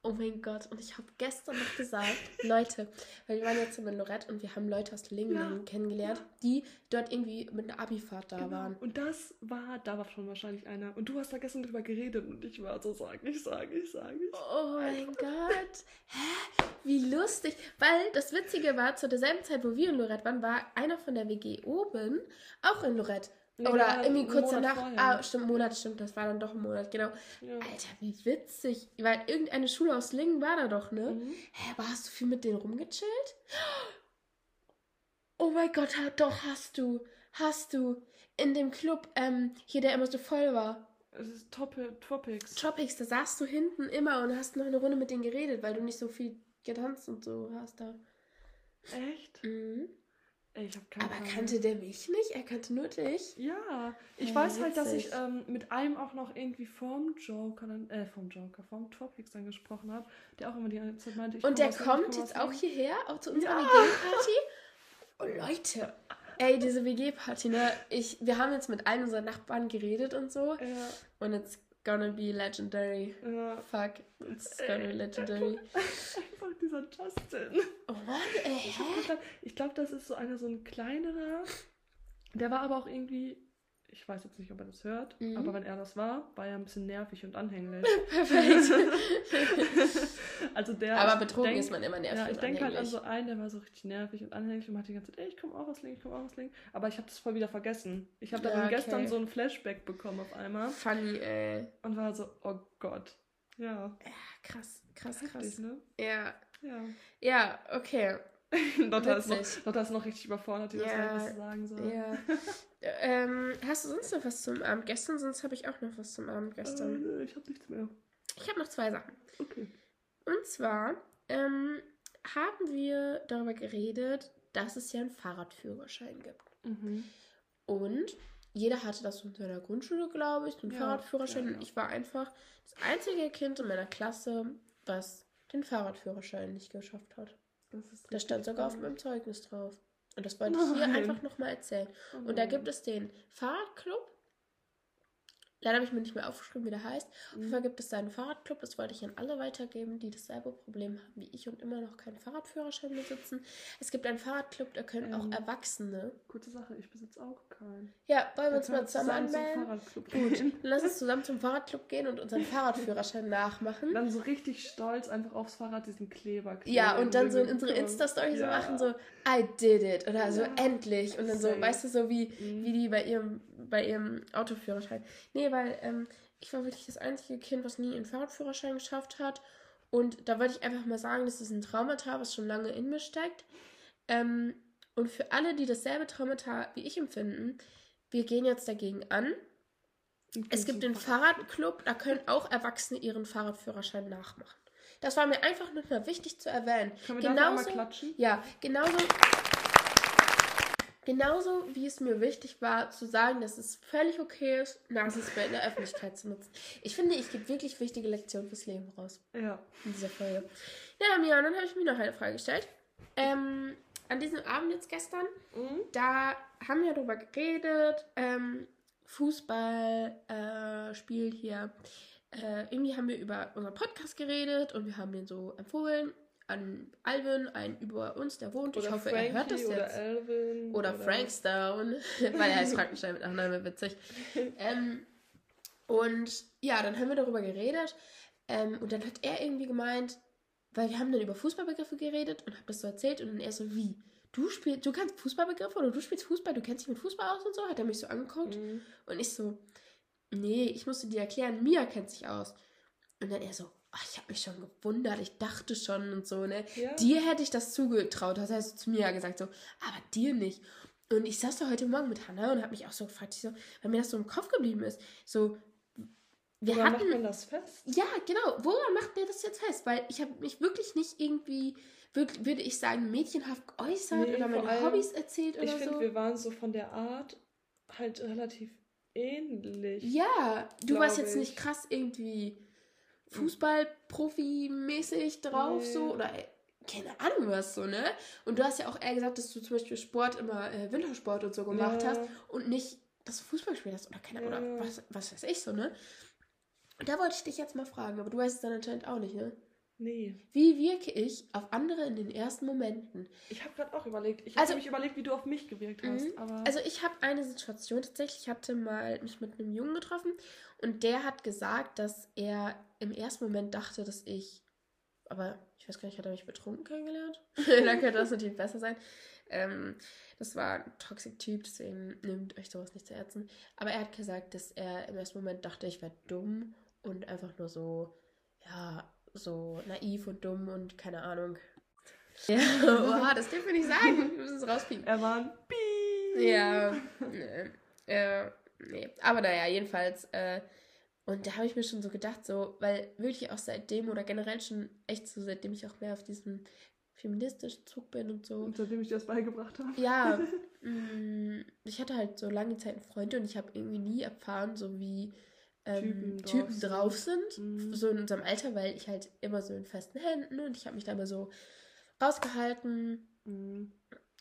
Oh mein Gott, und ich habe gestern noch gesagt, Leute, weil wir waren jetzt in Lorette und wir haben Leute aus Lingen ja, kennengelernt, ja. die dort irgendwie mit einer Abifahrt da genau. waren. Und das war, da war schon wahrscheinlich einer. Und du hast da gestern drüber geredet und ich war so, sag ich, sag ich, sag ich. Oh mein Gott. Hä? Wie lustig. Weil das Witzige war, zu derselben Zeit, wo wir in Lorette waren, war einer von der WG oben auch in Lorette. Oder irgendwie kurz danach. Vorher. Ah, stimmt, Monat, stimmt, das war dann doch ein Monat, genau. Ja. Alter, wie witzig. Weil irgendeine Schule aus Lingen war da doch, ne? Mhm. Hä, aber hast du viel mit denen rumgechillt? Oh mein Gott, doch, hast du. Hast du. In dem Club, ähm, hier, der immer so voll war. Es ist Top Topics. Topics, da saßt du hinten immer und hast noch eine Runde mit denen geredet, weil du nicht so viel getanzt und so hast da. Echt? Mhm. Ich hab keine Aber Ahnung. kannte der mich nicht? Er kannte nur dich? Ja. Ich ja, weiß halt, dass ich ähm, mit einem auch noch irgendwie vom Joker, dann, äh, vom Joker, vom Topics dann gesprochen habe, der auch immer die ganze Zeit meinte, ich Und der kommt jetzt auch hierher, auch zu unserer ja. WG-Party? Oh, Leute. Ey, diese WG-Party, ne? Ich, wir haben jetzt mit allen unseren Nachbarn geredet und so. Ja. Und jetzt gonna be legendary. Ja. Fuck, it's gonna be legendary. Einfach dieser Justin. Oh, what? Ey, ich glaube, das ist so einer, so ein kleinerer. Der war aber auch irgendwie ich weiß jetzt nicht, ob er das hört, mhm. aber wenn er das war, war er ein bisschen nervig und anhänglich. Perfekt. also der. Aber betrogen denk, ist man immer nervig. Ja, ich denke halt an so einen, der war so richtig nervig und anhänglich und hat die ganze Zeit, ey, ich komme auch aus Link, ich komme auch aus Link. Aber ich habe das voll wieder vergessen. Ich habe dann ja, okay. gestern so ein Flashback bekommen auf einmal. Funny, ey. Und war so, oh Gott. Ja. Ja, krass, krass, krass. Heftig, ne? Ja. Ja. Ja, okay. Lotta, ist noch, Lotta ist noch richtig überfordert, die ja, das sagen soll. Ja. ähm, hast du sonst noch was zum Abend gestern? Sonst habe ich auch noch was zum Abend gestern. Äh, ich habe nichts mehr. Ich habe noch zwei Sachen. Okay. Und zwar ähm, haben wir darüber geredet, dass es ja einen Fahrradführerschein gibt. Mhm. Und jeder hatte das in seiner Grundschule, glaube ich, den ja, Fahrradführerschein. Ja, ja. Und ich war einfach das einzige Kind in meiner Klasse, was den Fahrradführerschein nicht geschafft hat. Das, das stand sogar auf meinem Zeugnis drauf. Und das wollte ich hier einfach nochmal erzählen. Oh und da gibt es den Fahrradclub Leider habe ich mir nicht mehr aufgeschrieben, wie der heißt. Mhm. Auf jeden Fall gibt es da einen Fahrradclub, das wollte ich an alle weitergeben, die dasselbe Problem haben wie ich und immer noch keinen Fahrradführerschein besitzen. Es gibt einen Fahrradclub, da können ähm, auch Erwachsene. Gute Sache, ich besitze auch keinen. Ja, wollen wir uns mal zusammen, zusammen anmelden? Gut, dann lass uns zusammen zum Fahrradclub gehen und unseren Fahrradführerschein nachmachen. Dann so richtig stolz einfach aufs Fahrrad diesen Kleber kleben. Ja, und dann so in unsere Insta-Story ja. so machen, so I did it oder so endlich. Und dann so, weißt du, so wie, mhm. wie die bei ihrem bei ihrem Autoführerschein. Nee, weil ähm, ich war wirklich das einzige Kind, was nie einen Fahrradführerschein geschafft hat. Und da wollte ich einfach mal sagen, das ist ein Traumata, was schon lange in mir steckt. Ähm, und für alle, die dasselbe Traumata wie ich empfinden, wir gehen jetzt dagegen an. Es gibt den Fahrradclub, da können auch Erwachsene ihren Fahrradführerschein nachmachen. Das war mir einfach nur mal wichtig zu erwähnen. Können wir genauso, mal klatschen? Ja, genauso Genauso wie es mir wichtig war, zu sagen, dass es völlig okay ist, Nasenspray in der Öffentlichkeit zu nutzen. Ich finde, ich gebe wirklich wichtige Lektionen fürs Leben raus. Ja. In dieser Folge. Ja, Mia, und dann habe ich mir noch eine Frage gestellt. Ähm, an diesem Abend jetzt gestern, mhm. da haben wir darüber geredet, ähm, Fußball, äh, hier, äh, irgendwie haben wir über unseren Podcast geredet und wir haben den so empfohlen an Alvin, ein über uns, der wohnt. Oder ich hoffe, Frankie er hört das oder jetzt. Alvin oder, oder Frank Stone, weil er heißt Frankenstein mit Nachnamen, witzig. ähm, und ja, dann haben wir darüber geredet. Ähm, und dann hat er irgendwie gemeint, weil wir haben dann über Fußballbegriffe geredet und habe das so erzählt und dann er so, wie? Du spielst, du kannst Fußballbegriffe oder du spielst Fußball, du kennst dich mit Fußball aus und so, hat er mich so angeguckt. Mhm. Und ich so, nee, ich musste dir erklären, Mia kennt sich aus. Und dann er so, ich habe mich schon gewundert, ich dachte schon und so, ne? Ja. Dir hätte ich das zugetraut, das heißt zu Mia gesagt, so, aber dir nicht. Und ich saß da heute Morgen mit Hannah und habe mich auch so gefragt, so, weil mir das so im Kopf geblieben ist, so, wir Woran hatten, macht man das fest? Ja, genau. Woran macht der das jetzt fest? Weil ich habe mich wirklich nicht irgendwie, wirklich, würde ich sagen, mädchenhaft geäußert nee, oder meine Hobbys erzählt oder ich so. Ich finde, wir waren so von der Art halt relativ ähnlich. Ja, du warst jetzt ich. nicht krass irgendwie Fußballprofi-mäßig drauf nee. so oder keine Ahnung was so, ne? Und du hast ja auch eher gesagt, dass du zum Beispiel Sport immer äh, Wintersport und so gemacht ja. hast und nicht das Fußballspiel hast oder keine Ahnung, ja. oder was, was weiß ich so, ne? Da wollte ich dich jetzt mal fragen, aber du weißt es dann anscheinend auch nicht, ne? Nee. Wie wirke ich auf andere in den ersten Momenten? Ich habe gerade auch überlegt. Ich habe also, mich überlegt, wie du auf mich gewirkt hast. Mhm. also ich habe eine Situation tatsächlich. Ich hatte mal mich mit einem Jungen getroffen und der hat gesagt, dass er im ersten Moment dachte, dass ich, aber ich weiß gar nicht, hat er mich betrunken kennengelernt? Dann könnte das natürlich besser sein. Ähm, das war ein Toxic-Typ, deswegen nimmt euch sowas nicht zu Herzen. Aber er hat gesagt, dass er im ersten Moment dachte, ich wäre dumm und einfach nur so, ja, so naiv und dumm und keine Ahnung. Ja, oha, das dürfen wir nicht sagen. Wir müssen es rauspiepen. Er war ein Piep. Ja, nee. Äh, nee. Aber naja, jedenfalls. Äh, und da habe ich mir schon so gedacht, so, weil wirklich auch seitdem oder generell schon echt so, seitdem ich auch mehr auf diesem feministischen Zug bin und so. Und seitdem ich dir das beigebracht habe. Ja. mh, mm, ich hatte halt so lange Zeit Freunde und ich habe irgendwie nie erfahren, so wie ähm, Typen, drauf, Typen drauf sind, mhm. so in unserem Alter, weil ich halt immer so in festen Händen und ich habe mich da immer so rausgehalten. Mhm.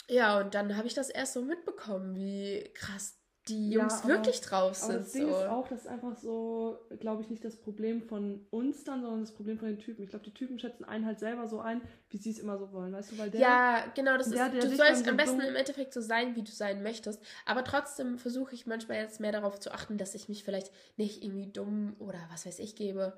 Ja, und dann habe ich das erst so mitbekommen, wie krass die Jungs ja, aber, wirklich drauf sind. Aber das Ding so. ist auch, das ist einfach so, glaube ich, nicht das Problem von uns dann, sondern das Problem von den Typen. Ich glaube, die Typen schätzen einen halt selber so ein, wie sie es immer so wollen, weißt du? Weil der, ja, genau, das der, ist, du sollst am besten im Endeffekt so sein, wie du sein möchtest. Aber trotzdem versuche ich manchmal jetzt mehr darauf zu achten, dass ich mich vielleicht nicht irgendwie dumm oder was weiß ich gebe.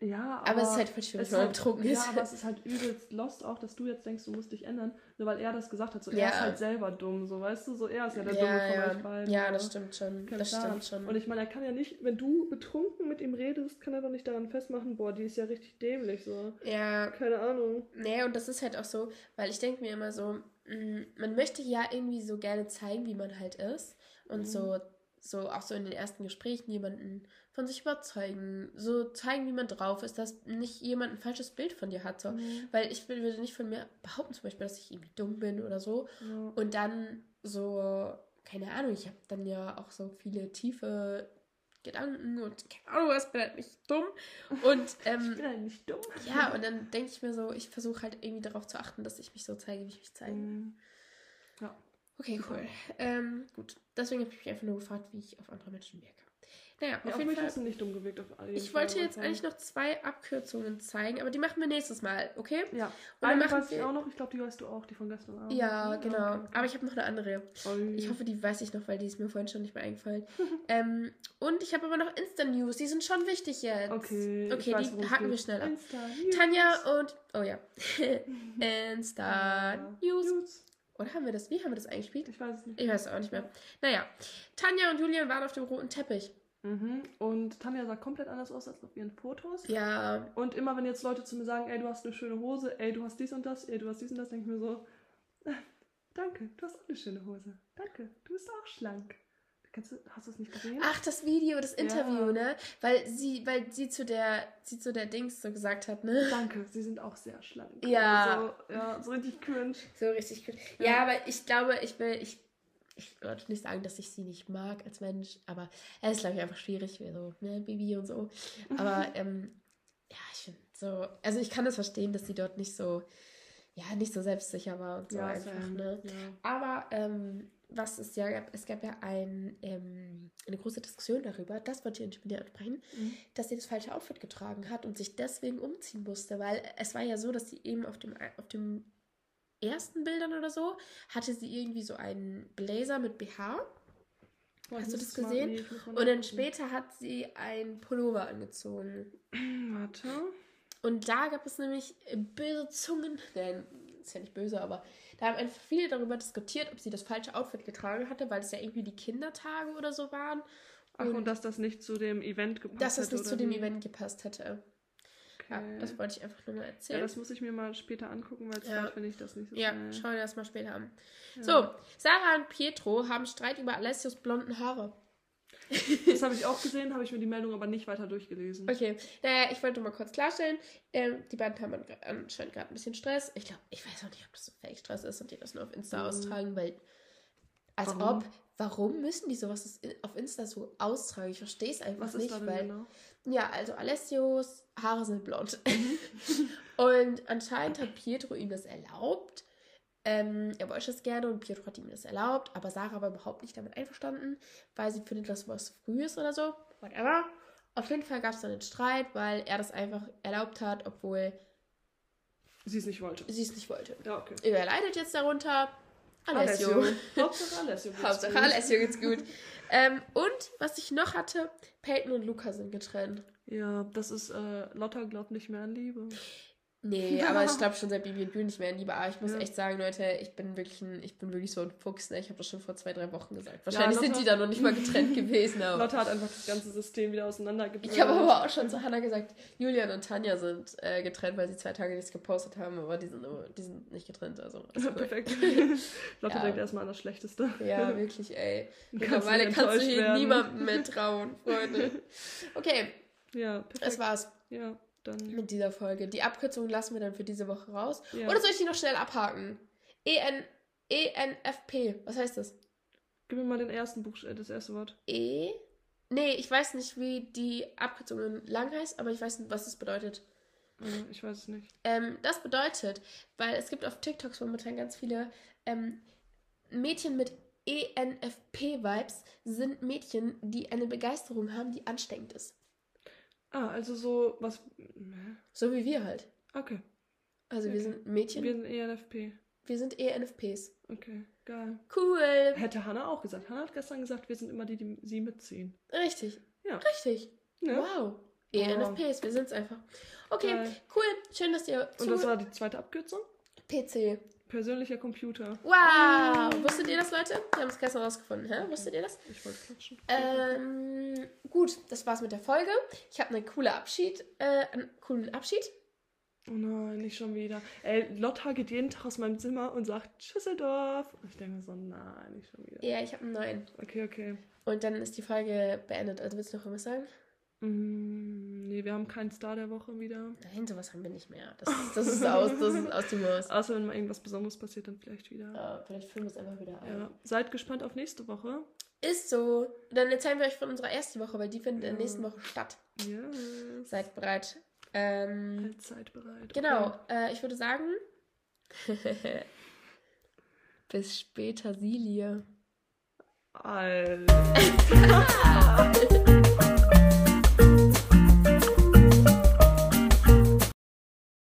Ja, aber, aber es ist halt voll schwierig, wenn man halt, betrunken ist. Ja, aber es ist halt übelst lost auch, dass du jetzt denkst, du musst dich ändern, nur weil er das gesagt hat. So, ja. er ist halt selber dumm, so weißt du, so er ist ja der ja, Dumme von ja. euch beiden. Ja, das stimmt schon. Das stimmt schon. Und ich meine, er kann ja nicht, wenn du betrunken mit ihm redest, kann er doch nicht daran festmachen, boah, die ist ja richtig dämlich, so. Ja. Keine Ahnung. Nee, und das ist halt auch so, weil ich denke mir immer so, mm, man möchte ja irgendwie so gerne zeigen, wie man halt ist und mhm. so so auch so in den ersten Gesprächen jemanden von sich überzeugen, so zeigen, wie man drauf ist, dass nicht jemand ein falsches Bild von dir hat. So. Mhm. Weil ich würde nicht von mir behaupten, zum Beispiel, dass ich irgendwie dumm bin oder so. Ja. Und dann so, keine Ahnung, ich habe dann ja auch so viele tiefe Gedanken und keine Ahnung was, bin halt nicht dumm. Und, ähm, ich bin halt nicht dumm. Ja, und dann denke ich mir so, ich versuche halt irgendwie darauf zu achten, dass ich mich so zeige, wie ich mich zeige. Mhm. Ja. Okay, cool. Ähm, gut. Deswegen habe ich mich einfach nur gefragt, wie ich auf andere Menschen wirke. Naja, ja, auf, jeden Fall. hast du nicht dumm gewirkt auf alle Ich wollte jetzt eigentlich noch zwei Abkürzungen zeigen, aber die machen wir nächstes Mal, okay? Ja. Und eine weiß ich auch noch, ich glaube, die weißt du auch, die von gestern Abend. Ja, genau. Okay, okay. Aber ich habe noch eine andere. Oi. Ich hoffe, die weiß ich noch, weil die ist mir vorhin schon nicht mehr eingefallen. ähm, und ich habe aber noch Insta-News, die sind schon wichtig jetzt. Okay, okay die weiß, hacken wir schnell ab. Tanja und, oh ja, Insta-News. Oder haben wir das? Wie haben wir das eingespielt? Ich weiß es nicht. Ich weiß es auch nicht mehr. Naja, Tanja und Julian waren auf dem roten Teppich. Mhm. Und Tanja sah komplett anders aus als auf ihren Fotos. Ja. Und immer wenn jetzt Leute zu mir sagen, ey, du hast eine schöne Hose, ey, du hast dies und das, ey, du hast dies und das, denke ich mir so, danke, du hast auch eine schöne Hose. Danke, du bist auch schlank. Kennst du, hast du es nicht gesehen? Ach, das Video, das Interview, ja. ne? Weil sie, weil sie zu der, sie zu der Dings so gesagt hat, ne? Danke, sie sind auch sehr schlank. Ja. Also, ja, so richtig cringe. So richtig cringe. Ja, ja aber ich glaube, ich will, ich, ich würde nicht sagen, dass ich sie nicht mag als Mensch, aber es ist, glaube ich, einfach schwierig, wie so, ne, Baby und so. Aber, ähm, ja, ich finde so, also ich kann das verstehen, dass sie dort nicht so, ja, nicht so selbstsicher war und so ja, einfach, ne? Ja. Aber, ähm, was es ja gab, es gab ja ein, ähm, eine große Diskussion darüber, das wollte ich wieder ansprechen, mhm. dass sie das falsche Outfit getragen hat und sich deswegen umziehen musste, weil es war ja so, dass sie eben auf dem, auf dem ersten Bildern oder so hatte sie irgendwie so einen Blazer mit BH. Oh, Hast du das gesehen? Nee, und dann später hat sie einen Pullover angezogen. Warte. Und da gab es nämlich böse Zungen, denn ist ja nicht böse, aber da haben einfach viele darüber diskutiert, ob sie das falsche Outfit getragen hatte, weil es ja irgendwie die Kindertage oder so waren. Ach, und, und dass das nicht zu dem Event gepasst hätte. Dass das nicht zu dem Event gepasst hätte. Okay. Ja, das wollte ich einfach nur mal erzählen. Ja, das muss ich mir mal später angucken, weil ja. finde ich das nicht so Ja, schnell. schau dir das mal später an. Ja. So, Sarah und Pietro haben Streit über Alessios blonden Haare. Das habe ich auch gesehen, habe ich mir die Meldung aber nicht weiter durchgelesen. Okay, naja, ich wollte mal kurz klarstellen, ähm, die beiden haben anscheinend gerade ein bisschen Stress. Ich glaube, ich weiß auch nicht, ob das so Fake-Stress ist und die das nur auf Insta mhm. austragen, weil als warum? ob, warum müssen die sowas auf Insta so austragen? Ich verstehe es einfach Was nicht, weil genau? ja, also Alessios Haare sind blond. und anscheinend hat Pietro ihm das erlaubt ähm, er wollte es gerne und Pietro hat ihm das erlaubt, aber Sarah war überhaupt nicht damit einverstanden, weil sie findet, dass was früh ist oder so. Whatever. Auf jeden Fall gab es dann einen Streit, weil er das einfach erlaubt hat, obwohl sie es nicht wollte. Sie es nicht wollte. Ja, okay. Er leidet jetzt darunter. Alessio. Alessio. Hauptsache Alessio geht's Hauptsache gut. Alessio geht's gut. ähm, und was ich noch hatte, Peyton und Luca sind getrennt. Ja, das ist, äh, Lotta glaubt nicht mehr an Liebe. Nee, aber ich glaube schon seit Bibi und Bühn nicht mehr in Liebe. Aber ich muss ja. echt sagen, Leute, ich bin wirklich ein, ich bin wirklich so ein Fuchs. Ne? Ich habe das schon vor zwei, drei Wochen gesagt. Wahrscheinlich ja, sind die da noch nicht mal getrennt gewesen. Aber. Lotte hat einfach das ganze System wieder auseinandergebracht. Ich habe aber auch schon zu Hannah gesagt, Julian und Tanja sind äh, getrennt, weil sie zwei Tage nichts gepostet haben, aber die sind, die sind nicht getrennt. Also, Perfekt. Lotte ja. denkt erstmal an das Schlechteste. Ja, wirklich, ey. Mittlerweile kannst du hier niemandem mehr trauen, Freunde. Okay. Ja, perfekt. Das war's. Ja dann. Mit dieser Folge. Die Abkürzung lassen wir dann für diese Woche raus. Ja. Oder soll ich die noch schnell abhaken? EN, ENFP. Was heißt das? Gib mir mal den ersten Buchstaben, das erste Wort. E? Nee, ich weiß nicht, wie die Abkürzung lang heißt, aber ich weiß nicht, was es bedeutet. Ich weiß es nicht. Ähm, das bedeutet, weil es gibt auf TikToks momentan ganz viele ähm, Mädchen mit ENFP-Vibes sind Mädchen, die eine Begeisterung haben, die ansteckend ist. Ah, also so was. So wie wir halt. Okay. Also okay. wir sind Mädchen. Wir sind ENFP. Wir sind ENFPs. Okay, geil. Cool. Hätte Hannah auch gesagt. Hannah hat gestern gesagt, wir sind immer die, die sie mitziehen. Richtig. Ja. Richtig. Ja. Wow. ENFPs, wir sind es einfach. Okay, geil. cool. Schön, dass ihr. Und das war die zweite Abkürzung? PC. Persönlicher Computer. Wow! Uh. Wusstet ihr das, Leute? Wir haben es gestern rausgefunden. Hä? Wusstet ihr das? Ich wollte klatschen. Ähm, gut, das war's mit der Folge. Ich habe einen coolen Abschied. Äh, einen coolen Abschied. Oh nein, nicht schon wieder. Ey, Lotta geht jeden Tag aus meinem Zimmer und sagt Schüsseldorf. Und ich denke so, nein, nicht schon wieder. Ja, ich habe einen neuen. Okay, okay. Und dann ist die Folge beendet. Also willst du noch was sagen? Mm, nee, wir haben keinen Star der Woche wieder. Nein, sowas haben wir nicht mehr. Das, das ist aus, das ist aus dem Maus. Außer wenn mal irgendwas Besonderes passiert, dann vielleicht wieder. Ja, vielleicht filmen wir es einfach wieder ein. Ja. Seid gespannt auf nächste Woche. Ist so. Dann erzählen wir euch von unserer ersten Woche, weil die findet ja. in der nächsten Woche statt. Ja. Seid bereit. Ähm, halt seid bereit. Genau. Okay. Äh, ich würde sagen. Bis später, Silie. Alter.